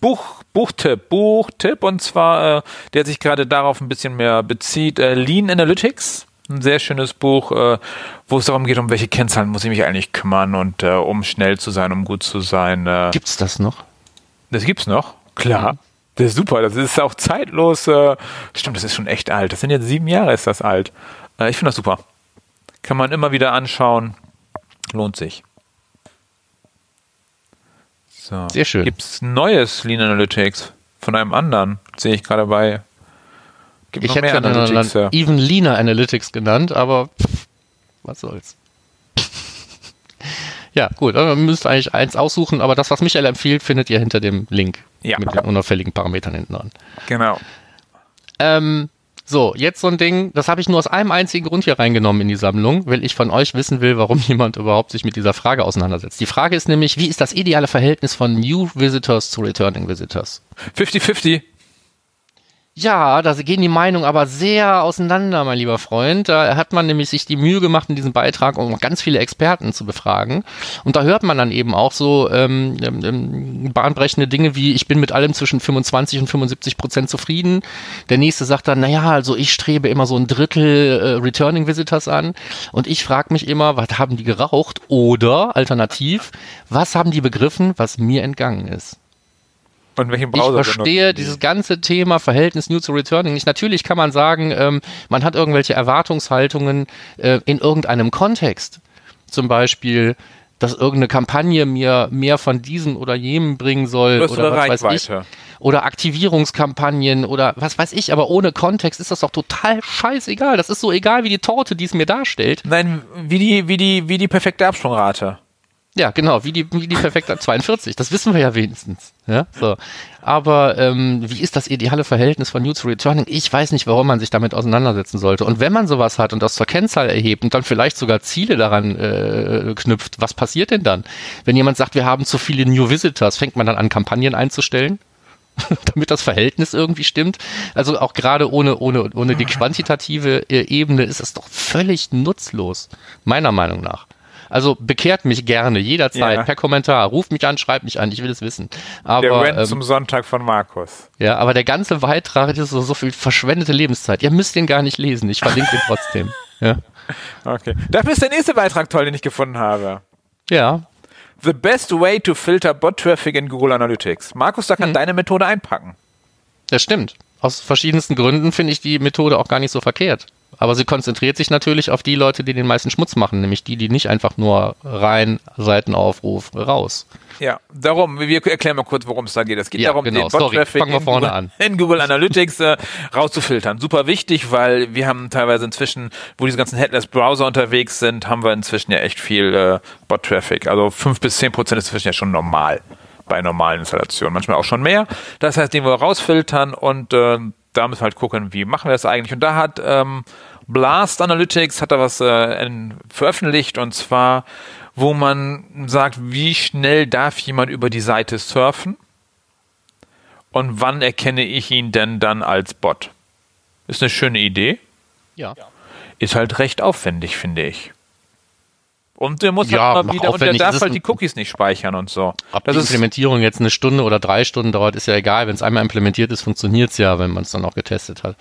Buch, Buchtipp, Buchtipp und zwar, äh, der sich gerade darauf ein bisschen mehr bezieht, äh, Lean Analytics ein sehr schönes Buch, äh, wo es darum geht, um welche Kennzahlen muss ich mich eigentlich kümmern und äh, um schnell zu sein, um gut zu sein. Äh. Gibt's das noch? Das gibt's noch, klar. Mhm. Das ist super, das ist auch zeitlos. Äh, stimmt, das ist schon echt alt. Das sind jetzt sieben Jahre, ist das alt. Äh, ich finde das super. Kann man immer wieder anschauen. Lohnt sich. So. Sehr schön. Gibt's neues Lean Analytics von einem anderen? Sehe ich gerade bei Gibt ich hätte Analytics, ja. Even Leaner Analytics genannt, aber was soll's. ja, gut, man müsste eigentlich eins aussuchen, aber das, was Michael empfiehlt, findet ihr hinter dem Link ja. mit den unauffälligen Parametern hinten dran. Genau. Ähm, so, jetzt so ein Ding, das habe ich nur aus einem einzigen Grund hier reingenommen in die Sammlung, weil ich von euch wissen will, warum jemand überhaupt sich mit dieser Frage auseinandersetzt. Die Frage ist nämlich, wie ist das ideale Verhältnis von New Visitors zu Returning Visitors? 50-50. Ja, da gehen die Meinungen aber sehr auseinander, mein lieber Freund. Da hat man nämlich sich die Mühe gemacht in diesem Beitrag, um ganz viele Experten zu befragen. Und da hört man dann eben auch so ähm, ähm, ähm bahnbrechende Dinge wie, ich bin mit allem zwischen 25 und 75 Prozent zufrieden. Der nächste sagt dann, naja, also ich strebe immer so ein Drittel äh, Returning Visitors an. Und ich frage mich immer, was haben die geraucht? Oder alternativ, was haben die begriffen, was mir entgangen ist? Und welchen Browser ich verstehe dieses ganze Thema Verhältnis New to Returning nicht. Natürlich kann man sagen, ähm, man hat irgendwelche Erwartungshaltungen äh, in irgendeinem Kontext. Zum Beispiel, dass irgendeine Kampagne mir mehr von diesem oder jenem bringen soll oder was Reichweite. weiß ich. Oder Aktivierungskampagnen oder was weiß ich, aber ohne Kontext ist das doch total scheißegal. Das ist so egal wie die Torte, die es mir darstellt. Nein, wie die, wie die, wie die perfekte Absprungrate. Ja, genau, wie die, wie die perfekte 42. Das wissen wir ja wenigstens. Ja, so. Aber ähm, wie ist das ideale Verhältnis von New to Returning? Ich weiß nicht, warum man sich damit auseinandersetzen sollte. Und wenn man sowas hat und das zur Kennzahl erhebt und dann vielleicht sogar Ziele daran äh, knüpft, was passiert denn dann? Wenn jemand sagt, wir haben zu viele New Visitors, fängt man dann an, Kampagnen einzustellen? damit das Verhältnis irgendwie stimmt. Also auch gerade ohne, ohne, ohne die quantitative äh, Ebene ist es doch völlig nutzlos, meiner Meinung nach. Also bekehrt mich gerne, jederzeit, ja. per Kommentar. Ruft mich an, schreibt mich an, ich will es wissen. Aber, der Rent ähm, zum Sonntag von Markus. Ja, aber der ganze Beitrag ist so, so viel verschwendete Lebenszeit. Ihr müsst den gar nicht lesen, ich verlinke ihn trotzdem. Ja. Okay. Dafür ist der nächste Beitrag toll, den ich gefunden habe. Ja. The best way to filter bot traffic in Google Analytics. Markus, da kann hm. deine Methode einpacken. Das stimmt. aus verschiedensten Gründen finde ich die Methode auch gar nicht so verkehrt. Aber sie konzentriert sich natürlich auf die Leute, die den meisten Schmutz machen, nämlich die, die nicht einfach nur rein Seitenaufruf raus. Ja, darum, wir erklären mal kurz, worum es da geht. Es geht Ja, darum, genau, den Bot-Traffic in, Google- in Google Analytics äh, rauszufiltern. Super wichtig, weil wir haben teilweise inzwischen, wo diese ganzen Headless-Browser unterwegs sind, haben wir inzwischen ja echt viel äh, Bot-Traffic. Also fünf bis zehn Prozent ist inzwischen ja schon normal bei normalen Installationen. Manchmal auch schon mehr. Das heißt, den wir rausfiltern und äh, da müssen wir halt gucken, wie machen wir das eigentlich. Und da hat ähm, Blast Analytics hat da was äh, in, veröffentlicht und zwar, wo man sagt, wie schnell darf jemand über die Seite surfen und wann erkenne ich ihn denn dann als Bot? Ist eine schöne Idee. Ja. Ist halt recht aufwendig, finde ich. Und der muss Ja, halt mal wieder, und der darf halt die Cookies nicht speichern und so. Ob Das die Implementierung jetzt eine Stunde oder drei Stunden dauert, ist ja egal. Wenn es einmal implementiert ist, funktioniert es ja, wenn man es dann auch getestet hat.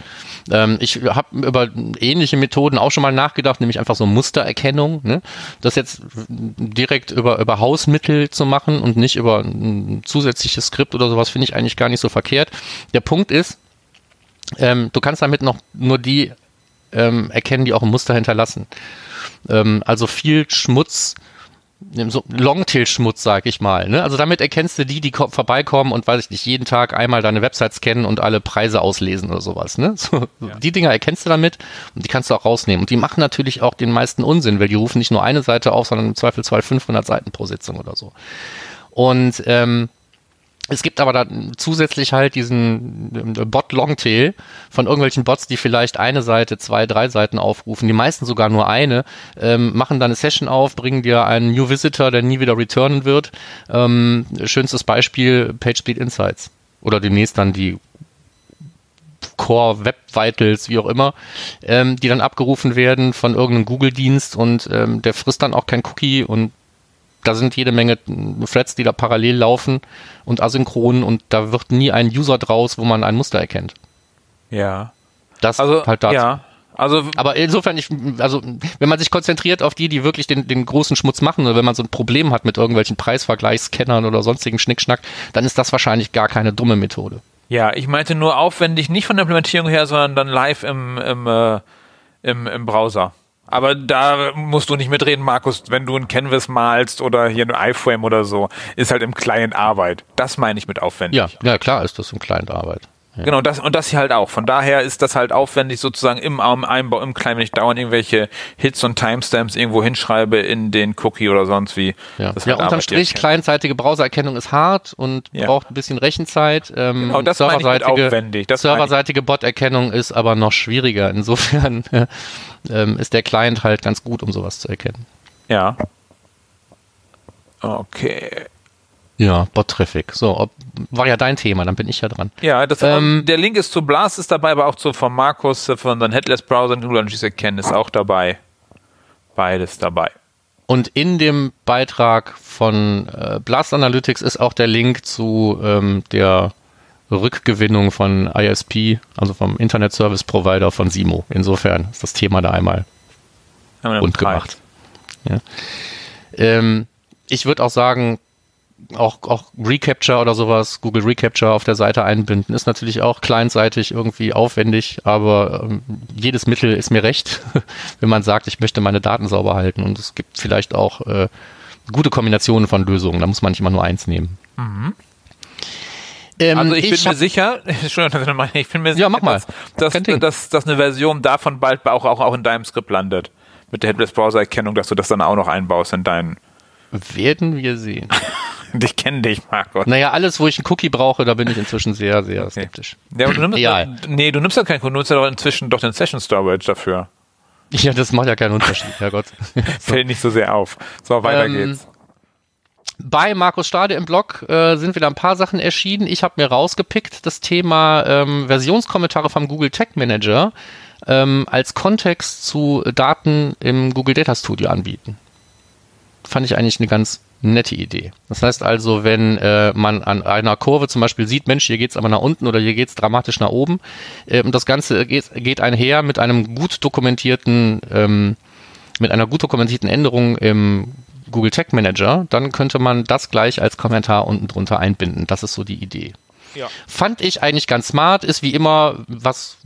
Ähm, ich habe über ähnliche Methoden auch schon mal nachgedacht, nämlich einfach so Mustererkennung. Ne? Das jetzt direkt über, über Hausmittel zu machen und nicht über ein zusätzliches Skript oder sowas, finde ich eigentlich gar nicht so verkehrt. Der Punkt ist, ähm, du kannst damit noch nur die ähm, erkennen, die auch ein Muster hinterlassen. Ähm, also viel Schmutz, so Longtail-Schmutz, sag ich mal. Ne? Also damit erkennst du die, die ko- vorbeikommen und weiß ich nicht, jeden Tag einmal deine Website scannen und alle Preise auslesen oder sowas. Ne? So, Die Dinger erkennst du damit und die kannst du auch rausnehmen. Und die machen natürlich auch den meisten Unsinn, weil die rufen nicht nur eine Seite auf, sondern im Zweifelsfall 500 Seiten pro Sitzung oder so. Und ähm, es gibt aber dann zusätzlich halt diesen ähm, Bot Longtail von irgendwelchen Bots, die vielleicht eine Seite, zwei, drei Seiten aufrufen, die meisten sogar nur eine, ähm, machen dann eine Session auf, bringen dir einen New Visitor, der nie wieder returnen wird. Ähm, schönstes Beispiel PageSpeed Insights. Oder demnächst dann die Core Web Vitals, wie auch immer, ähm, die dann abgerufen werden von irgendeinem Google-Dienst und ähm, der frisst dann auch kein Cookie und da sind jede Menge Threads, die da parallel laufen und asynchron und da wird nie ein User draus, wo man ein Muster erkennt. ja. Das Also, halt dazu. ja. Also, Aber insofern, ich, also wenn man sich konzentriert auf die, die wirklich den, den großen Schmutz machen, oder wenn man so ein Problem hat mit irgendwelchen Preisvergleichsscannern oder sonstigen Schnickschnack, dann ist das wahrscheinlich gar keine dumme Methode. Ja, ich meinte nur aufwendig, nicht von der Implementierung her, sondern dann live im, im, äh, im, im Browser. Aber da musst du nicht mitreden, Markus, wenn du ein Canvas malst oder hier ein iFrame oder so, ist halt im Client Arbeit. Das meine ich mit aufwendig. Ja, ja klar ist das im Client-Arbeit. Ja. Genau, das und das hier halt auch. Von daher ist das halt aufwendig sozusagen im Arm Einbau, im Client, wenn ich dauernd irgendwelche Hits und Timestamps irgendwo hinschreibe in den Cookie oder sonst wie. Ja, Das ja halt unterm Strich, clientseitige Browsererkennung ist hart und Ja. braucht ein bisschen Rechenzeit. Ähm, Genau, das meine ich serverseitige, aufwendig. Das serverseitige Bot-Erkennung ist aber noch schwieriger. Insofern ähm, ist der Client halt ganz gut, um sowas zu erkennen. Ja. Okay. Ja, Bot-Traffic. So, ob, war ja dein Thema, dann bin ich ja dran. Ja, das, Ähm, der Link ist zu Blast ist dabei, aber auch zu von Markus äh, von unseren Headless Browser und Analytics erkennen ist auch dabei. Beides dabei. Und in dem Beitrag von äh, Blast Analytics ist auch der Link zu ähm, der Rückgewinnung von ISP, also vom Internet Service Provider von Simo. Insofern ist das Thema da einmal rund gemacht. Ja. Ähm, ich würde auch sagen, auch, auch Recapture oder sowas, Google Recapture auf der Seite einbinden, ist natürlich auch kleinseitig irgendwie aufwendig, aber ähm, jedes Mittel ist mir recht, wenn man sagt, ich möchte meine Daten sauber halten. Und es gibt vielleicht auch äh, gute Kombinationen von Lösungen, da muss man nicht immer nur eins nehmen. Ähm, Also ich, bin mir sicher, Entschuldigung, ich bin mir sicher, Ja, mach mal. dass, dass, dass, dass eine Version davon bald auch, auch, auch in deinem Skript landet. Mit der Headless Browser Erkennung, dass du das dann auch noch einbaust in deinen. Werden wir sehen. Ich kenne dich, Markus. Naja, alles, wo ich einen Cookie brauche, da bin ich inzwischen sehr, sehr skeptisch. Ja, aber du nimmst, Egal. nee, du nimmst ja keinen Code, du nutzt ja doch inzwischen doch den Session Storage dafür. Ja, das macht ja keinen Unterschied, Herrgott. Fällt nicht so sehr auf. So, weiter Ähm, geht's. Bei Markus Stade im Blog äh, sind wieder ein paar Sachen erschienen. Ich habe mir rausgepickt das Thema ähm, Versionskommentare vom Google Tag Manager ähm, als Kontext zu Daten im Google Data Studio anbieten. Fand ich eigentlich eine ganz nette Idee. Das heißt also, wenn äh, man an einer Kurve zum Beispiel sieht, Mensch, hier geht's aber nach unten oder hier geht's dramatisch nach oben, äh, und das Ganze geht, geht einher mit einem gut dokumentierten ähm, mit einer gut dokumentierten Änderung im Google Tag Manager, dann könnte man das gleich als Kommentar unten drunter einbinden. Das ist so die Idee. Ja. Fand ich eigentlich ganz smart, ist wie immer was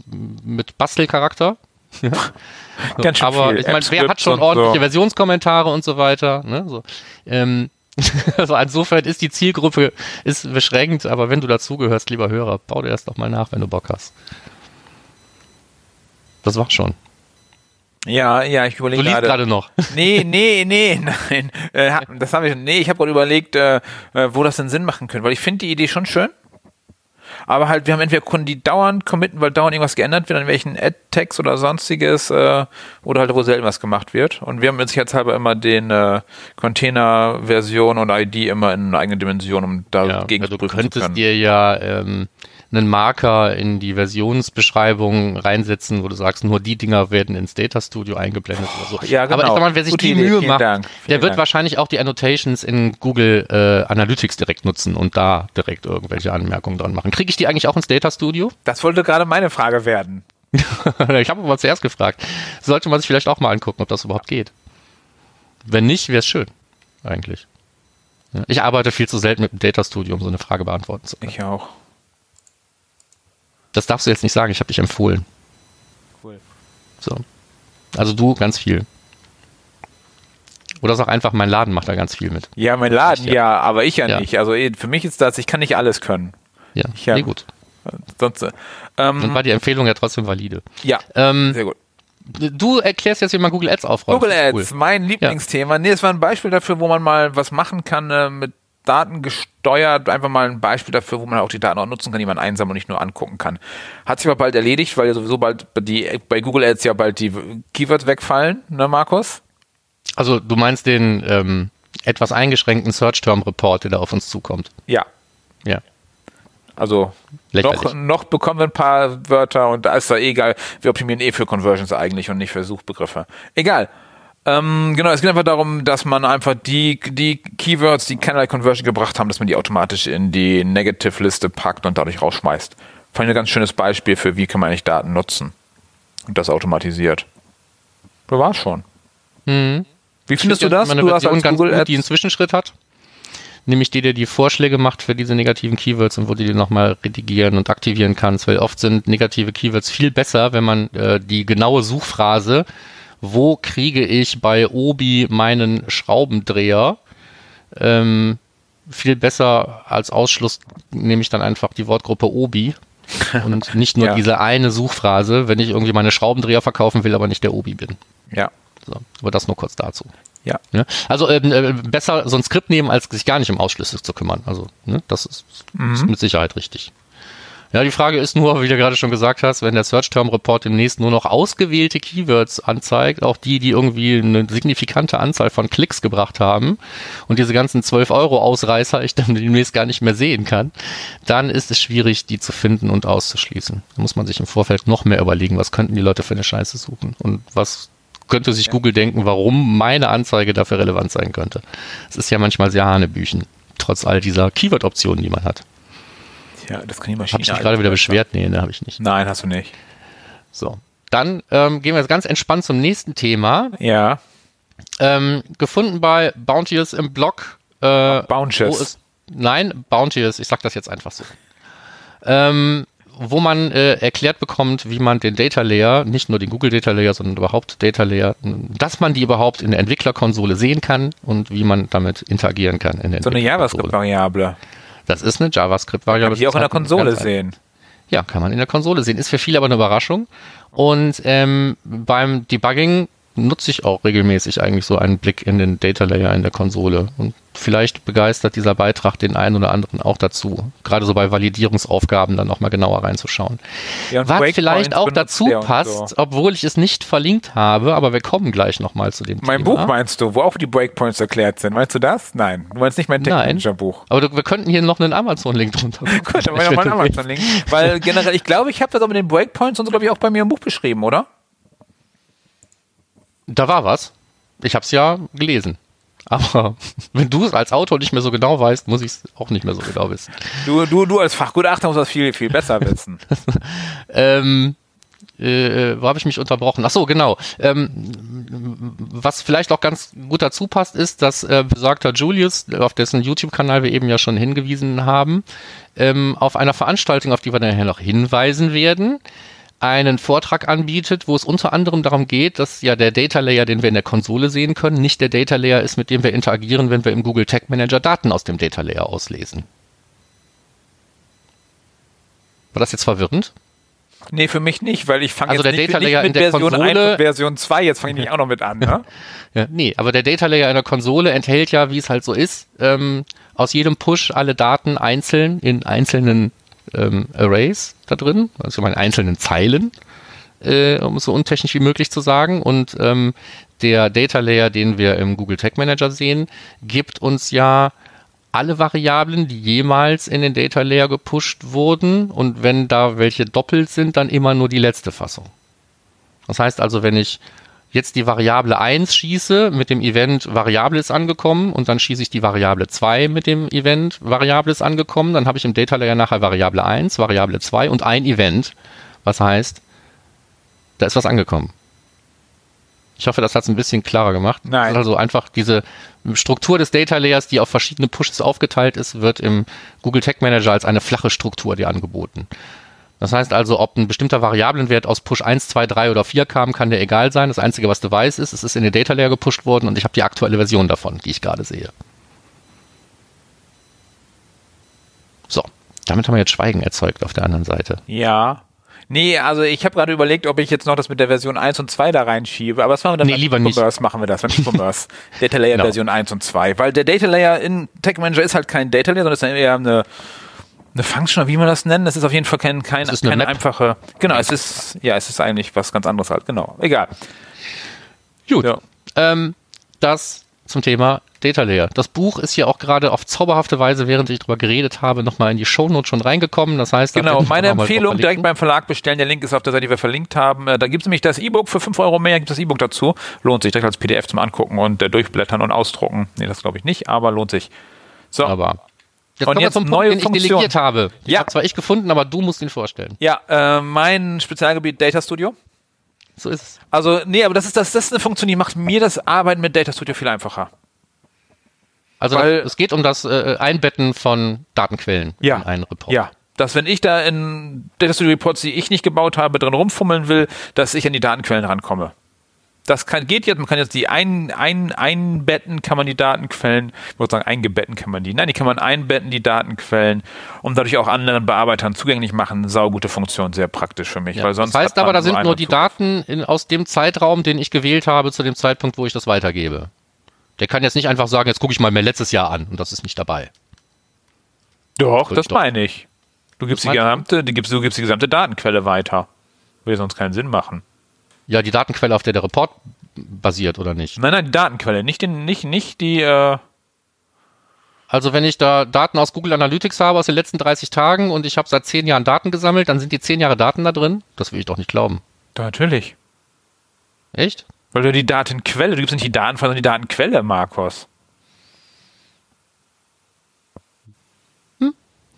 mit Bastelcharakter. Ja. So, Ganz schön aber viel ich meine, wer hat schon ordentliche so. Versionskommentare und so weiter. Ne? So, ähm, also insofern ist die Zielgruppe ist beschränkt, aber wenn du dazugehörst, lieber Hörer, bau dir das doch mal nach, wenn du Bock hast. Das war schon. Ja, ja, ich Du überlege liest gerade. gerade noch. Nee, nee, nee, nein. Äh, das habe ich. Nee, ich habe gerade überlegt, äh, äh, wo das denn Sinn machen könnte, weil ich finde die Idee schon schön. Aber halt, wir haben entweder Kunden, die dauernd committen, weil dauernd irgendwas geändert wird, an welchen Ad-Tags oder sonstiges, äh, oder halt, wo selten was gemacht wird. Und wir haben jetzt sicherheitshalber immer den äh, Container-Version und ID immer in einer eigenen Dimension, um dagegen ja, du zu prüfen zu könntest dir ja ähm, einen Marker in die Versionsbeschreibung reinsetzen, wo du sagst, nur die Dinger werden ins Data Studio eingeblendet oder so. ja, genau. Aber ich sag mal, wer sich Gute die Idee, Mühe vielen macht, Dank. der Vielen wird Dank. wahrscheinlich auch die Annotations in Google äh, Analytics direkt nutzen und da direkt irgendwelche Anmerkungen dran machen. Kriege ich die eigentlich auch ins Data Studio? Das wollte gerade meine Frage werden. ich habe aber zuerst gefragt. Sollte man sich vielleicht auch mal angucken, ob das überhaupt geht. Wenn nicht, wäre es schön, eigentlich. Ich arbeite viel zu selten mit dem Data Studio, um so eine Frage beantworten zu können. Ich auch. Das darfst du jetzt nicht sagen, ich habe dich empfohlen. Cool. So. Also du ganz viel. Oder sag einfach, mein Laden macht da ganz viel mit. Ja, mein Laden, Ja. ja, aber ich ja, Ja. nicht. Also eh, für mich ist das, ich kann nicht alles können. Ja, Ja. nee, gut. Sonst, äh, Dann ähm, war die Empfehlung ja trotzdem valide. ja, Ähm, sehr gut. du erklärst jetzt, wie man Google Ads aufräumt. Google Ads, mein Lieblingsthema. Nee, es war ein Beispiel dafür, wo man mal was machen kann äh, mit Daten gesteuert. Einfach mal ein Beispiel dafür, wo man auch die Daten auch nutzen kann, die man einsam und nicht nur angucken kann. Hat sich aber bald erledigt, weil ja sowieso bald die, bei Google Ads ja bald die Keywords wegfallen, ne, Markus? Also du meinst den ähm, etwas eingeschränkten Search-Term-Report, der da auf uns zukommt. Ja. Ja. Also Lächerlich. noch, noch bekommen wir ein paar Wörter und da ist da egal. Wir optimieren eh für Conversions eigentlich und nicht für Suchbegriffe. Egal. Ähm, genau, es geht einfach darum, dass man einfach die, die Keywords, die keinerlei Conversion gebracht haben, dass man die automatisch in die Negative-Liste packt und dadurch rausschmeißt. Fand ich ein ganz schönes Beispiel für, wie kann man eigentlich Daten nutzen. Und das automatisiert. Das war's schon. Mhm. Wie findest du das? Meine Du hast als ganz Google gut, die einen Zwischenschritt hat. Nämlich die, der die Vorschläge macht für diese negativen Keywords und wo du die nochmal redigieren und aktivieren kannst, weil oft sind negative Keywords viel besser, wenn man äh, die genaue Suchphrase, wo kriege ich bei Obi meinen Schraubendreher, ähm, viel besser als Ausschluss nehme ich dann einfach die Wortgruppe Obi und nicht nur Ja. diese eine Suchphrase, wenn ich irgendwie meine Schraubendreher verkaufen will, aber nicht der Obi bin. ja. So, aber das nur kurz dazu. Ja. Ja? Also ähm, äh, besser so ein Skript nehmen, als sich gar nicht um Ausschlüsse zu kümmern. Also ne, das ist, ist mit Sicherheit richtig. Ja, die Frage ist nur, wie du gerade schon gesagt hast, wenn der Search Term Report demnächst nur noch ausgewählte Keywords anzeigt, auch die, die irgendwie eine signifikante Anzahl von Klicks gebracht haben und diese ganzen 12 Euro Ausreißer ich dann demnächst gar nicht mehr sehen kann, dann ist es schwierig, die zu finden und auszuschließen. Da muss man sich im Vorfeld noch mehr überlegen, was könnten die Leute für eine Scheiße suchen und was könnte sich Google denken, warum meine Anzeige dafür relevant sein könnte. Es ist ja manchmal sehr hanebüchen, trotz all dieser Keyword-Optionen, die man hat. Ja, das kann die Maschine. Habe ich mich gerade wieder besser. beschwert? Nee, ne, habe ich nicht. Nein, hast du nicht. So. Dann ähm, gehen wir jetzt ganz entspannt zum nächsten Thema. Ja. Ähm, gefunden bei Bounteous im Blog. Äh, Bounteous. wo es- nein, Bounteous, ich sag das jetzt einfach so. Ähm, wo man äh, erklärt bekommt, wie man den Data Layer, nicht nur den Google Data Layer, sondern überhaupt Data Layer, dass man die überhaupt in der Entwicklerkonsole sehen kann und wie man damit interagieren kann. In der So eine. JavaScript-Variable. Das ist eine JavaScript-Variable. Kann ich auch in der Konsole sehen. Ja, kann man in der Konsole sehen. Ist für viele aber eine Überraschung. Und ähm, beim Debugging nutze ich auch regelmäßig eigentlich so einen Blick in den Data Layer in der Konsole. Und vielleicht begeistert dieser Beitrag den einen oder anderen auch dazu. Gerade so bei Validierungsaufgaben dann nochmal genauer reinzuschauen. Ja, und Was Breakpoints vielleicht auch dazu passt, so. obwohl ich es nicht verlinkt habe, aber wir kommen gleich nochmal zu dem Mein Thema. Buch meinst du, wo auch die Breakpoints erklärt sind. Meinst du das? Nein. Du meinst nicht mein Nein. technischer Buch. Aber du, wir könnten hier noch einen Amazon-Link drunter machen. Gut, dann machen wir mal einen Amazon-Link. Weil generell, ich glaube, ich habe das auch mit den Breakpoints und so, glaube ich, auch bei mir im Buch beschrieben, oder? Da war was. Ich habe es ja gelesen. Aber wenn du es als Autor nicht mehr so genau weißt, muss ich es auch nicht mehr so genau wissen. Du, du, du als Fachgutachter musst das viel, viel besser wissen. Ähm, äh, wo habe ich mich unterbrochen? Ach so, genau. Ähm, was vielleicht auch ganz gut dazu passt, ist, dass äh, besagter Julius, auf dessen YouTube-Kanal wir eben ja schon hingewiesen haben, ähm, auf einer Veranstaltung, auf die wir nachher noch hinweisen werden, einen Vortrag anbietet, wo es unter anderem darum geht, dass ja der Data Layer, den wir in der Konsole sehen können, nicht der Data Layer ist, mit dem wir interagieren, wenn wir im Google Tag Manager Daten aus dem Data Layer auslesen. War das jetzt verwirrend? Nee, für mich nicht, weil ich fange Also jetzt der nicht, Data nicht Layer mit in der Version Konsole- 1 und Version 2, jetzt fange ich nicht auch noch mit an, ne? Ja, nee, aber der Data Layer in der Konsole enthält ja, wie es halt so ist, ähm, aus jedem Push alle Daten einzeln in einzelnen ähm, Arrays da drin, also in einzelnen Zeilen, äh, um es so untechnisch wie möglich zu sagen. Und ähm, der Data Layer, den wir im Google Tag Manager sehen, gibt uns ja alle Variablen, die jemals in den Data Layer gepusht wurden und wenn da welche doppelt sind, dann immer nur die letzte Fassung. Das heißt also, wenn ich jetzt die Variable 1 schieße mit dem Event Variable ist angekommen und dann schieße ich die Variable 2 mit dem Event Variable ist angekommen, dann habe ich im Data Layer nachher Variable 1, Variable 2 und ein Event, was heißt, da ist was angekommen. Ich hoffe, das hat es ein bisschen klarer gemacht. Nein. Also einfach diese Struktur des Data Layers, die auf verschiedene Pushes aufgeteilt ist, wird im Google Tag Manager als eine flache Struktur dir angeboten. Das heißt also, ob ein bestimmter Variablenwert aus Push 1, 2, 3 oder 4 kam, kann dir egal sein. Das Einzige, was du weißt, ist, es ist in den Data Layer gepusht worden und ich habe die aktuelle Version davon, die ich gerade sehe. So, damit haben wir jetzt Schweigen erzeugt auf der anderen Seite. Ja. Nee, also ich habe gerade überlegt, ob ich jetzt noch das mit der Version 1 und 2 da reinschiebe, aber was machen wir dann Nee, lieber nicht. Machen wir das, beim E-Commerce. Data Layer Genau. Version 1 und 2, weil der Data Layer in Tech Manager ist halt kein Data Layer, sondern ist eher eine eine Function, wie man das nennt, das ist auf jeden Fall kein, kein, Es ist eine keine Map. einfache, genau, es ist, ja, es ist eigentlich was ganz anderes halt, genau, egal. Gut. Ja. Ähm, das zum Thema Data Layer. Das Buch ist hier auch gerade auf zauberhafte Weise, während ich drüber geredet habe, nochmal in die Shownotes schon reingekommen. Das heißt, Genau, meine Empfehlung direkt beim Verlag bestellen. Der Link ist auf der Seite, die wir verlinkt haben. Äh, Da gibt es nämlich das E-Book für 5 Euro mehr, gibt das E-Book dazu. Lohnt sich direkt als PDF zum Angucken und äh, durchblättern und ausdrucken. Nee, das glaube ich nicht, aber lohnt sich. So, Aber jetzt Und jetzt zum Punkt, neue den ich Funktion. delegiert habe. Den Ja. habe zwar ich gefunden, aber du musst ihn vorstellen. ja, äh, mein Spezialgebiet Data Studio. So ist es. Also, nee, aber das ist, das, das ist eine Funktion, die macht mir das Arbeiten mit Data Studio viel einfacher. Also Weil- es geht um das äh, Einbetten von Datenquellen Ja. in einen Report. Ja. Dass wenn ich da in Data Studio Reports, die ich nicht gebaut habe, drin rumfummeln will, dass ich an die Datenquellen rankomme. Das kann, geht jetzt, man kann jetzt die ein, ein, einbetten, kann man die Datenquellen, ich würde sagen, eingebetten kann man die. Nein, die kann man einbetten, die Datenquellen, und dadurch auch anderen Bearbeitern zugänglich machen. Saugute Funktion, sehr praktisch für mich. Ja. Weil sonst das heißt aber, da sind nur die. Daten in, aus dem Zeitraum, den ich gewählt habe, zu dem Zeitpunkt, wo ich das weitergebe. Der kann jetzt nicht einfach sagen, jetzt gucke ich mal mir letztes Jahr an und das ist nicht dabei. Doch, das doch. meine ich. Du gibst die du? gesamte, die gibst, du gibst die gesamte Datenquelle weiter. Würde sonst keinen Sinn machen. Ja, die Datenquelle, auf der der Report basiert oder nicht. Nein, nein, die Datenquelle, nicht den, nicht, nicht die, äh, Also wenn ich da Daten aus Google Analytics habe aus den letzten 30 Tagen und ich habe seit 10 Jahren Daten gesammelt, dann sind die 10 Jahre Daten da drin? Das will ich doch nicht glauben. da natürlich. Echt? Weil du die Datenquelle, du gibst nicht die Daten, sondern die Datenquelle, Markus.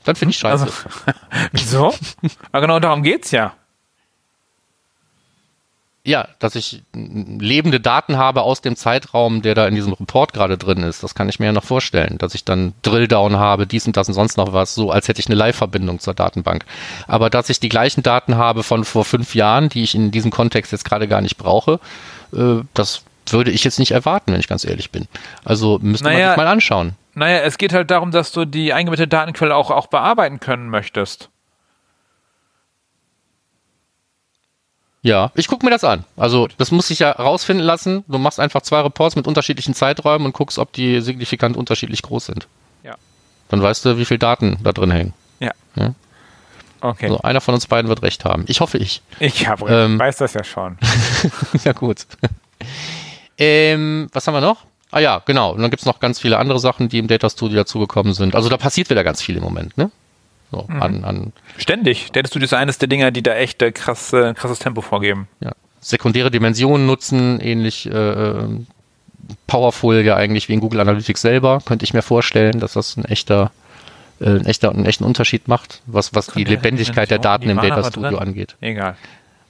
Dann finde ich scheiße. Also, wieso? Aber genau darum geht's ja. Ja, dass ich lebende Daten habe aus dem Zeitraum, der da in diesem Report gerade drin ist. Das kann ich mir ja noch vorstellen. Dass ich dann Drilldown habe, dies und das und sonst noch was, so als hätte ich eine Live-Verbindung zur Datenbank. Aber dass ich die gleichen Daten habe von vor fünf Jahren, die ich in diesem Kontext jetzt gerade gar nicht brauche, äh, das würde ich jetzt nicht erwarten, wenn ich ganz ehrlich bin. Also müsste man Naja, sich mal anschauen. Naja, es geht halt darum, dass du die eingebettete Datenquelle auch, auch bearbeiten können möchtest. Ja, ich gucke mir das an. Also das muss ich ja rausfinden lassen. Du machst einfach zwei Reports mit unterschiedlichen Zeiträumen und guckst, ob die signifikant unterschiedlich groß sind. Ja. Dann weißt du, wie viel Daten da drin hängen. Ja. Ja. Okay. So, einer von uns beiden wird recht haben. Ich hoffe ich. Ich hab, Ähm, weiß das ja schon. ja, gut. ähm, was haben wir noch? Ah ja, genau. Und dann gibt's noch ganz viele andere Sachen, die im Data Studio dazugekommen sind. Also da passiert wieder ganz viel im Moment, ne? So, an, an Ständig. Data Studio ist eines der Dinger, die da echt äh, krass, äh, krasses Tempo vorgeben. ja, sekundäre Dimensionen nutzen, ähnlich äh, äh, powerful ja eigentlich wie in Google Analytics selber. Könnte ich mir vorstellen, dass das ein echter, äh, ein echter, einen echten Unterschied macht, was, was die Lebendigkeit der Daten im Data Studio drin. angeht. Egal.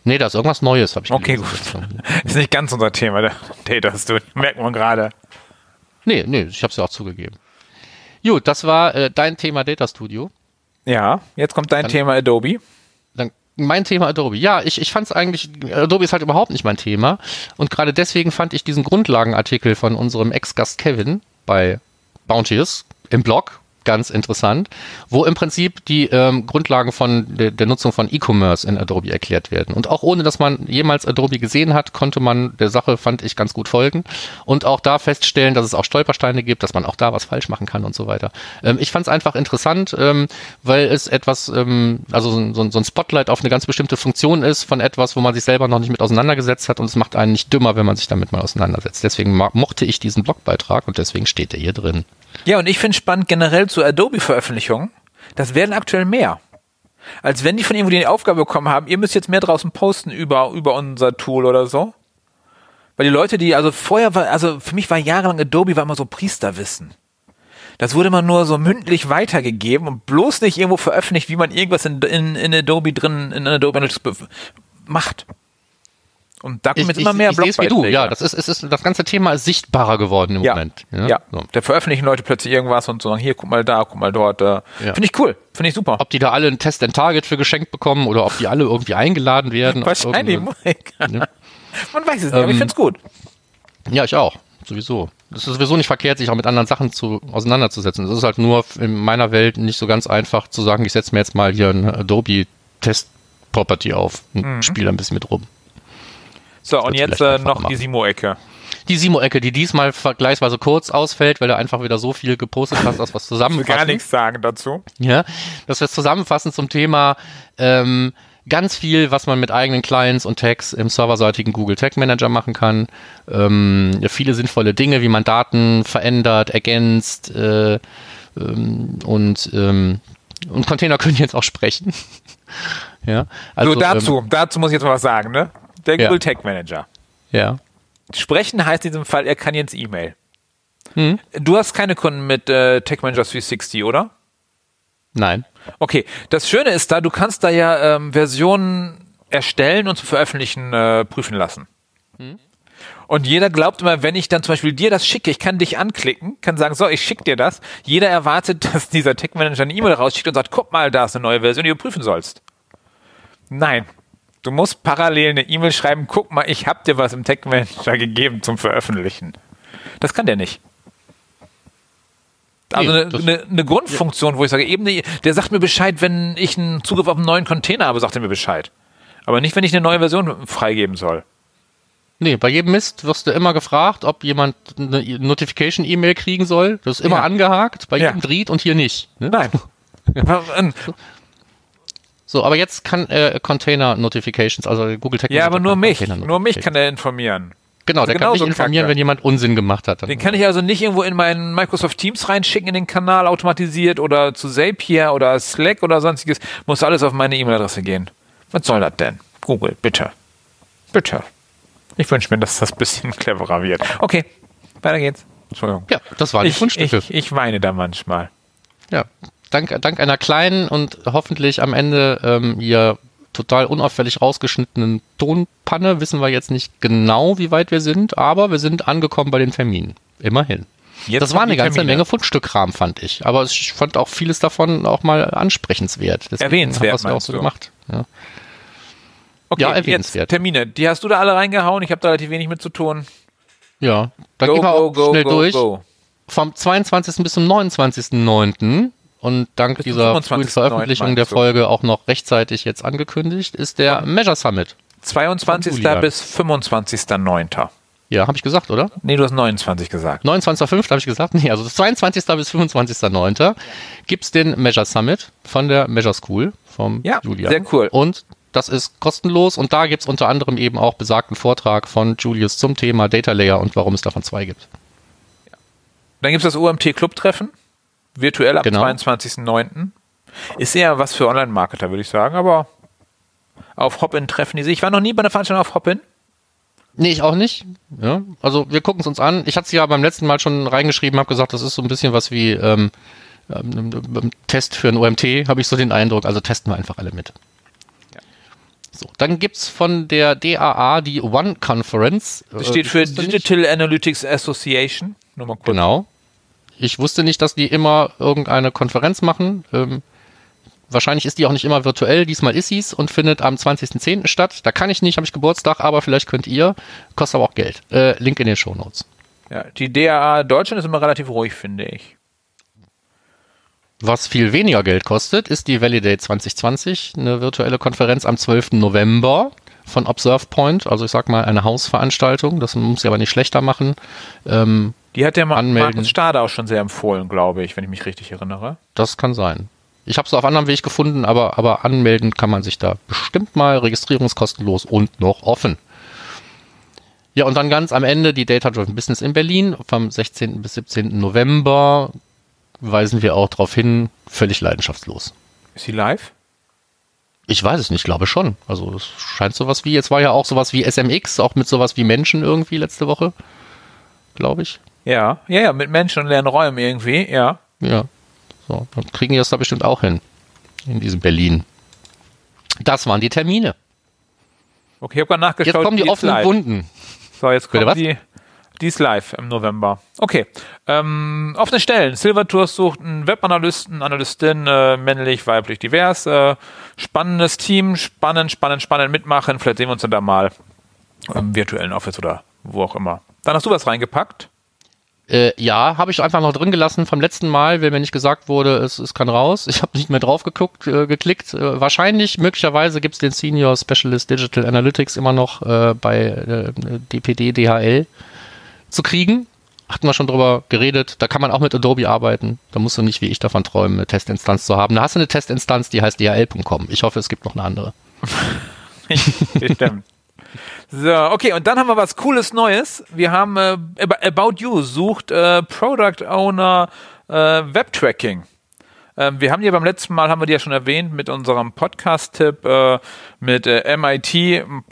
Nee, da ist irgendwas Neues, habe ich Okay, gelesen. gut. Ist nicht ganz unser Thema, der Data Studio. Merkt man gerade. Nee, nee, ich habe es ja auch zugegeben. Gut, das war äh, dein Thema Data Studio. Ja, jetzt kommt dein Dann- Thema Adobe. Dann mein Thema Adobe. Ja, ich, ich fand es eigentlich, Adobe ist halt überhaupt nicht mein Thema. Und gerade deswegen fand ich diesen Grundlagenartikel von unserem Ex-Gast Kevin bei Bounteous im Blog ganz interessant, wo im Prinzip die ähm, Grundlagen von der, der Nutzung von E-Commerce in Adobe erklärt werden. Und auch ohne, dass man jemals Adobe gesehen hat, konnte man der Sache, fand ich, ganz gut folgen. Und auch da feststellen, dass es auch Stolpersteine gibt, dass man auch da was falsch machen kann und so weiter. Ähm, ich fand es einfach interessant, ähm, weil es etwas, ähm, also so, ein- so, ein- Spotlight auf eine ganz bestimmte Funktion ist von etwas, wo man sich selber noch nicht mit auseinandergesetzt hat und es macht einen nicht dümmer, wenn man sich damit mal auseinandersetzt. Deswegen mochte ich diesen Blogbeitrag und deswegen steht er hier drin. Ja, und ich finde spannend generell zu Adobe-Veröffentlichungen, das werden aktuell mehr. Als wenn die von irgendwo die Aufgabe bekommen haben, ihr müsst jetzt mehr draußen posten über, über unser Tool oder so. Weil die Leute, die, also vorher war, also für mich war jahrelang Adobe war immer so Priesterwissen. Das wurde immer nur so mündlich weitergegeben und bloß nicht irgendwo veröffentlicht, wie man irgendwas in, in, in Adobe drin, in Adobe Analytics macht. Und da kommen jetzt immer mehr ich, ich es wie du. Blogbeiträge. Ja, das ist, es ist, das ganze Thema ist sichtbarer geworden im Ja, Moment. ja. So. Da veröffentlichen Leute plötzlich irgendwas und sagen, hier, guck mal da, guck mal dort. Äh. Finde ich cool, finde ich super. Ob die da alle einen Test and Target für geschenkt bekommen oder ob die alle irgendwie eingeladen werden. Wahrscheinlich. irgendeine- Man weiß es nicht, aber ich Ähm, finde es gut. Ja, ich auch. Sowieso. Es ist sowieso nicht verkehrt, sich auch mit anderen Sachen zu, auseinanderzusetzen. Es ist halt nur in meiner Welt nicht so ganz einfach zu sagen, ich setze mir jetzt mal hier ein Adobe Test Property auf und Mhm. spiele ein bisschen mit rum. So, und jetzt äh, noch die machen. Simo-Ecke. Die Simo-Ecke, die diesmal vergleichsweise kurz ausfällt, weil du einfach wieder so viel gepostet hast, aus was Ich will zusammenfassen. gar nichts sagen dazu. Ja, dass wir es zusammenfassen zum Thema ähm, ganz viel, was man mit eigenen Clients und Tags im serverseitigen Google Tag Manager machen kann. Ähm, viele sinnvolle Dinge, wie man Daten verändert, ergänzt äh, ähm, und ähm, und Container können jetzt auch sprechen. ja, also so, dazu, Ähm, dazu muss ich jetzt mal was sagen, ne? Der Ja. Google Tag Manager. ja. Sprechen heißt in diesem Fall, er kann jetzt E-Mail. Hm? Du hast keine Kunden mit äh, Tag Manager 360, oder? Nein. Okay, das Schöne ist da, du kannst da ja ähm, Versionen erstellen und zu veröffentlichen äh, prüfen lassen. Und jeder glaubt immer, wenn ich dann zum Beispiel dir das schicke, ich kann dich anklicken, kann sagen, so, ich schicke dir das. Jeder erwartet, dass dieser Tech Manager eine E-Mail rausschickt und sagt, guck mal, da ist eine neue Version, die du prüfen sollst. Nein. Du musst parallel eine E-Mail schreiben, guck mal, ich habe dir was im Tech Manager gegeben zum Veröffentlichen. Das kann der nicht. Also Nee, eine, eine, eine Grundfunktion, wo ich sage, eben, der sagt mir Bescheid, wenn ich einen Zugriff auf einen neuen Container habe, sagt er mir Bescheid. Aber nicht, wenn ich eine neue Version freigeben soll. Nee, bei jedem Mist wirst du immer gefragt, ob jemand eine Notification-E-Mail kriegen soll. Das ist immer Ja. angehakt, bei Ja. jedem Dreht und hier nicht. Ne? Nein. So, aber jetzt kann äh, Container Notifications, also Google Tag ja, aber nur kann mich. Nur mich kann er informieren. Genau, der kann genauso mich informieren, kacke. wenn jemand Unsinn gemacht hat. Dann Den kann ich also nicht irgendwo in meinen Microsoft Teams reinschicken in den Kanal automatisiert oder zu Zapier oder Slack oder sonstiges. Muss alles auf meine E-Mail-Adresse gehen. Was soll das denn? Google, bitte. Bitte. Ich wünsche mir, dass das ein bisschen cleverer wird. Okay, weiter geht's. Entschuldigung. ja, das waren die Ich, Fundstücke. ich, ich weine da manchmal. Ja, dank, dank einer kleinen und hoffentlich am Ende ähm, hier total unauffällig rausgeschnittenen Tonpanne wissen wir jetzt nicht genau, wie weit wir sind, aber wir sind angekommen bei den Terminen. Immerhin. Jetzt das war eine ganze Termine. Menge Fundstückkram, fand ich. Aber ich fand auch vieles davon auch mal ansprechenswert. Deswegen Erwähnenswert, haben wir's ja auch so du? gemacht. Ja. Okay, Ja, erwähnenswert. Termine. Die hast du da alle reingehauen. Ich habe da relativ wenig mit zu tun. ja, dann Go, gehen wir go, auch go, schnell durch. Vom 22. bis zum 29.09. und dank Bis dieser frühen 25.09. Veröffentlichung der? Folge auch noch rechtzeitig jetzt angekündigt, ist der Measure Summit. 22. Julian. bis 25.09. Ja, habe ich gesagt, oder? Nee, du hast 29 gesagt. 29.05. habe ich gesagt. Nee, also 22. bis 25.09. gibt's den Measure Summit von der Measure School vom Ja, Julian. sehr cool. Und das ist kostenlos und da gibt's unter anderem eben auch besagten Vortrag von Julius zum Thema Data Layer und warum es davon zwei gibt. Dann gibt's das OMT Club-Treffen. Virtuell am Genau. 22.09. Ist eher was für Online-Marketer, würde ich sagen, aber auf Hopin treffen die sich. Ich war noch nie bei einer Veranstaltung auf Hopin. Nee, ich auch nicht. Ja, also wir gucken es uns an. Ich hatte es ja beim letzten Mal schon reingeschrieben, habe gesagt, das ist so ein bisschen was wie ähm, ähm, ähm, Test für ein OMT, habe ich so den Eindruck. Also testen wir einfach alle mit. So, dann gibt's von der DAA die One Conference. Das Äh, steht ich für Digital Analytics Association. Nur mal kurz. Genau. Ich wusste nicht, dass die immer irgendeine Konferenz machen. Ähm, wahrscheinlich ist die auch nicht immer virtuell. Diesmal ist sie's und findet am 20.10. statt. Da kann ich nicht, habe ich Geburtstag, aber vielleicht könnt ihr. Kostet aber auch Geld. Äh, Link in den Shownotes. Ja, die DAA Deutschland ist immer relativ ruhig, finde ich. Was viel weniger Geld kostet, ist die Validate 2020, eine virtuelle Konferenz am 12. November von Observe Point. Also ich sag mal eine Hausveranstaltung. Das muss sie aber nicht schlechter machen. Ähm, Die hat ja mal Anmelden. Markus Stade auch schon sehr empfohlen, glaube ich, wenn ich mich richtig erinnere. Das kann sein. Ich habe es auf anderem Weg gefunden, aber, aber anmelden kann man sich da bestimmt mal. Registrierungskostenlos und noch offen. Ja, und dann ganz am Ende die Data Driven Business in Berlin vom 16. bis 17. November weisen wir auch darauf hin, völlig leidenschaftslos. Ist sie live? Ich weiß es nicht, glaube schon. Also es scheint sowas wie, jetzt war ja auch sowas wie SMX, auch mit sowas wie Menschen irgendwie letzte Woche, glaube ich. Ja, ja, ja, mit Menschen und leeren Räumen irgendwie, ja. Ja. So, dann kriegen die das da bestimmt auch hin. In diesem Berlin. Das waren die Termine. Okay, ich habe gerade nachgeschaut. Jetzt kommen die ist offenen live. Wunden. So, jetzt Bitte kommen was? die. Die ist live im November. Okay. Ähm, offene Stellen. Silver Tours sucht einen Webanalysten, Analystin, äh, männlich, weiblich, divers. Äh, spannendes Team, spannend, spannend, spannend mitmachen. Vielleicht sehen wir uns dann da mal im virtuellen Office oder wo auch immer. Dann hast du was reingepackt. Äh, ja, habe ich einfach noch drin gelassen vom letzten Mal, weil mir nicht gesagt wurde, es, es kann raus. Ich habe nicht mehr drauf geguckt, äh, geklickt. Äh, wahrscheinlich, möglicherweise gibt's den Senior Specialist Digital Analytics immer noch äh, bei äh, DPD, DHL zu kriegen. Hatten wir schon drüber geredet. Da kann man auch mit Adobe arbeiten. Da musst du nicht wie ich davon träumen, eine Testinstanz zu haben. Da hast du eine Testinstanz, die heißt DHL.com. Ich hoffe, es gibt noch eine andere. Stimmt. So, okay, und dann haben wir was Cooles Neues. Wir haben äh, Ab- About You sucht äh, Product Owner äh, Webtracking. Ähm, wir haben die beim letzten Mal, haben wir die ja schon erwähnt, mit unserem Podcast-Tipp äh, mit äh, MIT.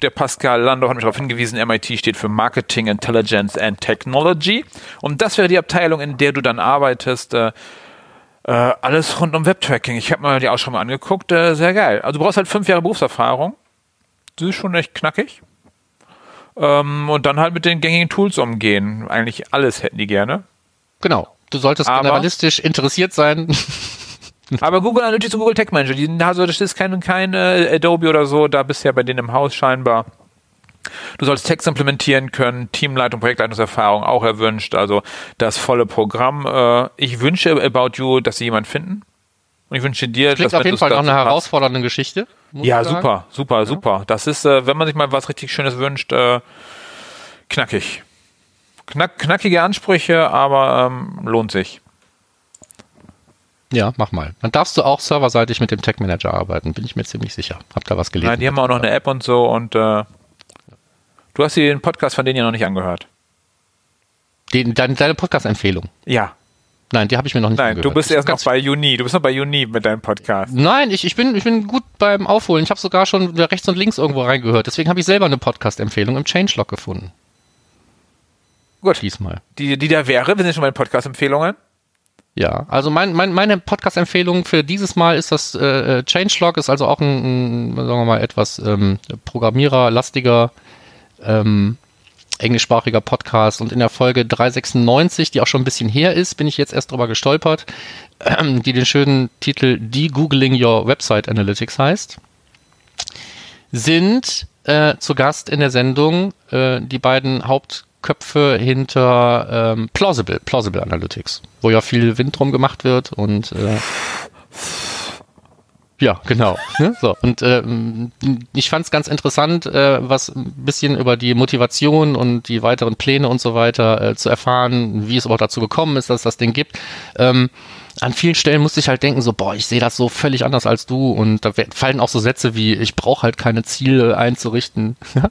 Der Pascal Landau hat mich darauf hingewiesen, MIT steht für Marketing, Intelligence and Technology. Und das wäre die Abteilung, in der du dann arbeitest. Äh, äh, alles rund um Webtracking. Ich habe mir die auch schon mal angeguckt. Äh, sehr geil. Also du brauchst halt fünf Jahre Berufserfahrung. Das ist schon echt knackig. Ähm, und dann halt mit den gängigen Tools umgehen. Eigentlich alles hätten die gerne. Genau. Du solltest Aber- generalistisch interessiert sein. Aber Google Analytics und Google Tech Manager, die, also das ist kein, kein äh, Adobe oder so, da bist du ja bei denen im Haus scheinbar. Du sollst Text implementieren können, Teamleitung, Projektleitungserfahrung auch erwünscht, also das volle Programm. Äh, ich wünsche About You, dass sie jemanden finden. Und ich wünsche dir, Klingt dass auf jeden Fall noch dazu eine herausfordernde Geschichte. Ja, super, super, super. Das ist, äh, wenn man sich mal was richtig Schönes wünscht, äh, knackig. Knack, knackige Ansprüche, aber ähm, lohnt sich. Ja, mach mal. Dann darfst du auch serverseitig mit dem Tech Manager arbeiten, bin ich mir ziemlich sicher. Hab da was gelesen. Nein, die haben auch noch eine App und so und äh, du hast dir den Podcast von denen ja noch nicht angehört. Den, deine, deine Podcast-Empfehlung. Ja. Nein, die habe ich mir noch nicht Nein, du bist erst noch bei Uni. Du bist noch bei Uni mit deinem Podcast. Nein, ich, ich, bin, ich bin gut beim Aufholen. Ich habe sogar schon rechts und links irgendwo reingehört. Deswegen habe ich selber eine Podcast-Empfehlung im Changelog gefunden. Gut. Diesmal. Die, die da wäre, wir sind schon bei den Podcast-Empfehlungen. Ja, also mein, mein, meine Podcast-Empfehlung für dieses Mal ist das äh, äh, Changelog, ist also auch ein, ein sagen wir mal, etwas ähm, programmiererlastiger, ähm, englischsprachiger Podcast. Und in der Folge 396, die auch schon ein bisschen her ist, bin ich jetzt erst drüber gestolpert, die den schönen Titel De-Googling Your Website Analytics heißt, sind äh, zu Gast in der Sendung äh, die beiden Hauptköpfe hinter ähm, Plausible, Plausible Analytics, wo ja viel Wind drum gemacht wird und äh, ja, genau. Ne? So, und ähm, ich fand es ganz interessant, äh, was ein bisschen über die Motivation und die weiteren Pläne und so weiter äh, zu erfahren, wie es überhaupt dazu gekommen ist, dass das Ding gibt. Ähm, an vielen Stellen musste ich halt denken, so, boah, ich sehe das so völlig anders als du. Und da fallen auch so Sätze wie, ich brauche halt keine Ziele einzurichten.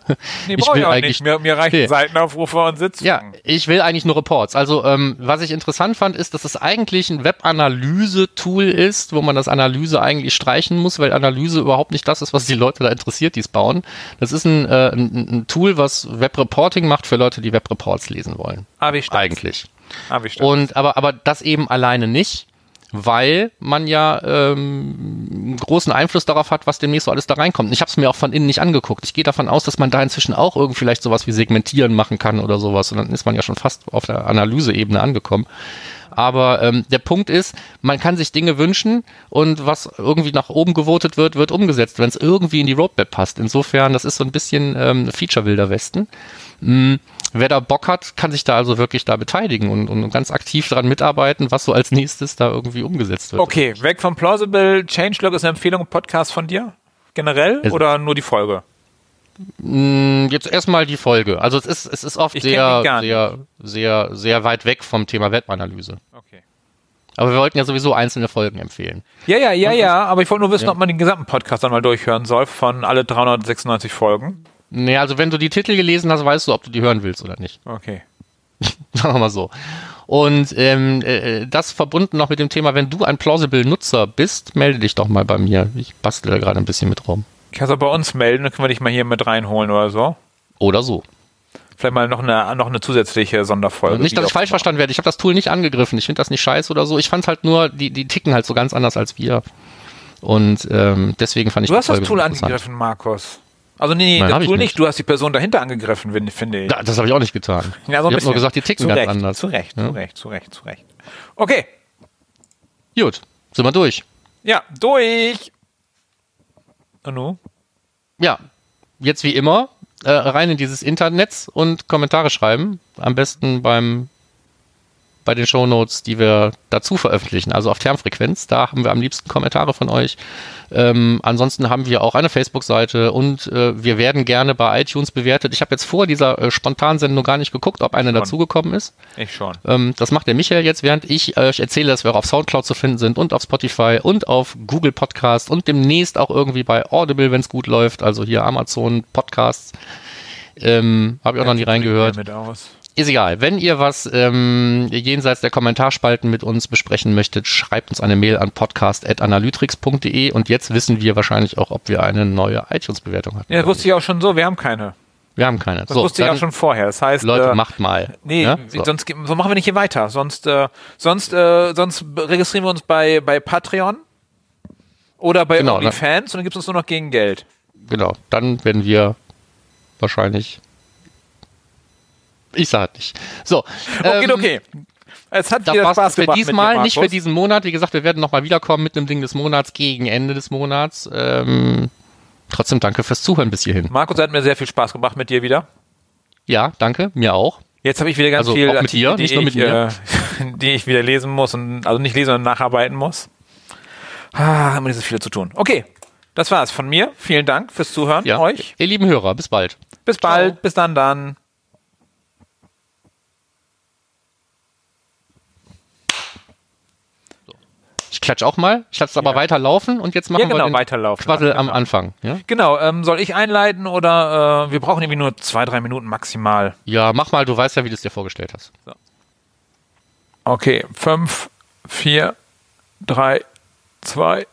Nee, Ich will ich auch eigentlich- nicht. Mir, mir reichen Nee. Seitenaufrufe und Sitzungen. Ja, ich will eigentlich nur Reports. Also ähm, was ich interessant fand, ist, dass es eigentlich ein Web-Analyse-Tool ist, wo man das Analyse eigentlich streichen muss, weil Analyse überhaupt nicht das ist, was die Leute da interessiert, die es bauen. Das ist ein, äh, ein, ein Tool, was Web-Reporting macht für Leute, die Web-Reports lesen wollen. Ah, wie stark. Eigentlich. Ah, wie stark. Und aber, aber das eben alleine nicht. Weil man ja ähm, großen Einfluss darauf hat, was demnächst so alles da reinkommt. Ich habe es mir auch von innen nicht angeguckt. Ich gehe davon aus, dass man da inzwischen auch irgendwie vielleicht sowas wie Segmentieren machen kann oder sowas. Und dann ist man ja schon fast auf der Analyseebene angekommen. Aber ähm, der Punkt ist, man kann sich Dinge wünschen und was irgendwie nach oben gewotet wird, wird umgesetzt, wenn es irgendwie in die Roadmap passt. Insofern, das ist so ein bisschen ähm, Feature Wilder Westen. Mhm. Wer da Bock hat, kann sich da also wirklich da beteiligen und, und ganz aktiv daran mitarbeiten, was so als nächstes da irgendwie umgesetzt wird. Okay, weg vom Plausible. Changelog ist eine Empfehlung, Podcast von dir? Generell Es- oder nur die Folge? Mm, Jetzt erstmal die Folge. Also es ist, es ist oft sehr, sehr, sehr, sehr weit weg vom Thema Webanalyse. Okay. Aber wir wollten ja sowieso einzelne Folgen empfehlen. Ja, ja, ja, Und ja, aber ich wollte nur wissen, Ja. ob man den gesamten Podcast dann mal durchhören soll von alle 396 Folgen. Nee, also wenn du die Titel gelesen hast, weißt du, ob du die hören willst oder nicht. Okay. Sagen wir mal so. Und ähm, äh, das verbunden noch mit dem Thema, wenn du ein Plausible-Nutzer bist, melde dich doch mal bei mir. Ich bastel da gerade ein bisschen mit rum. Kannst du bei uns melden, dann können wir dich mal hier mit reinholen oder so. Oder so. Vielleicht mal noch eine, noch eine zusätzliche Sonderfolge. nicht, dass ich falsch verstanden werde. Ich habe das Tool nicht angegriffen. Ich finde das nicht scheiße oder so. Ich fand halt nur, die, die ticken halt so ganz anders als wir. Und ähm, deswegen fand ich Du hast das Tool angegriffen, Markus. Also nee, nee Nein, das Tool nicht. Du hast die Person dahinter angegriffen, finde- ich. Ja, das habe ich auch nicht getan. Ja, so ich habe nur gesagt, die ticken zu ganz anders. Zu Recht, Ja. zu Recht, zu Recht, zu Recht. Okay, Gut, sind wir durch. ja, durch. Nu? Ja, jetzt wie immer äh, rein in dieses Internet und Kommentare schreiben. Am besten beim bei den Shownotes, die wir dazu veröffentlichen, also auf Termfrequenz. Da haben wir am liebsten Kommentare von euch. Ähm, ansonsten haben wir auch eine Facebook-Seite und äh, wir werden gerne bei iTunes bewertet. Ich habe jetzt vor dieser äh, Spontansendung gar nicht geguckt, ob eine dazugekommen ist. Ich schon. Ähm, das macht der Michael jetzt, während ich äh, euch erzähle, dass wir auch auf Soundcloud zu finden sind und auf Spotify und auf Google Podcast und demnächst auch irgendwie bei Audible, wenn es gut läuft. Also hier Amazon Podcasts. Ähm, Habe ich auch noch nie reingehört. Mit aus. Ist egal. Wenn ihr was ähm, jenseits der Kommentarspalten mit uns besprechen möchtet, schreibt uns eine Mail an podcast.analytrix.de und jetzt wissen wir wahrscheinlich auch, ob wir eine neue iTunes-Bewertung hatten. Ja, das wusste ich auch schon so. Wir haben keine. wir haben keine. Das wusste ich auch schon vorher. Das heißt, Leute, äh, macht mal. Nee, Ja? So. sonst so machen wir nicht hier weiter. Sonst, äh, sonst, äh, sonst registrieren wir uns bei, bei Patreon oder bei Genau, OnlyFans und dann gibt es uns nur noch gegen Geld. Genau, dann werden wir wahrscheinlich. Ich sag nicht. So. Okay, ähm, okay. Es hat Das wieder Spaß gemacht diesmal, dir, nicht für diesen Monat. Wie gesagt, wir werden nochmal wiederkommen mit einem Ding des Monats gegen Ende des Monats. Ähm, trotzdem danke fürs Zuhören bis hierhin. Markus hat mir sehr viel Spaß gemacht mit dir wieder. Ja, danke, mir auch. Jetzt habe ich wieder ganz Also viel auch mit dir, die, nicht nur mit ich, mir. Äh, die ich wieder lesen muss und also nicht lesen, sondern nacharbeiten muss. Ah, immer dieses viele zu tun. Okay, das war's von mir. Vielen Dank fürs Zuhören Ja, euch. ihr lieben Hörer, bis bald. Bis bald, bis dann dann. Ich klatsch auch mal. Ich lasse es aber Ja. weiterlaufen und jetzt machen Ja, genau, wir den weiterlaufen. Quassel am Genau. Anfang. Ja? Genau, ähm, soll ich einleiten oder äh, wir brauchen irgendwie nur zwei, drei Minuten maximal. ja, mach mal, du weißt ja, wie du es dir vorgestellt hast. Okay, fünf, vier, drei, zwei,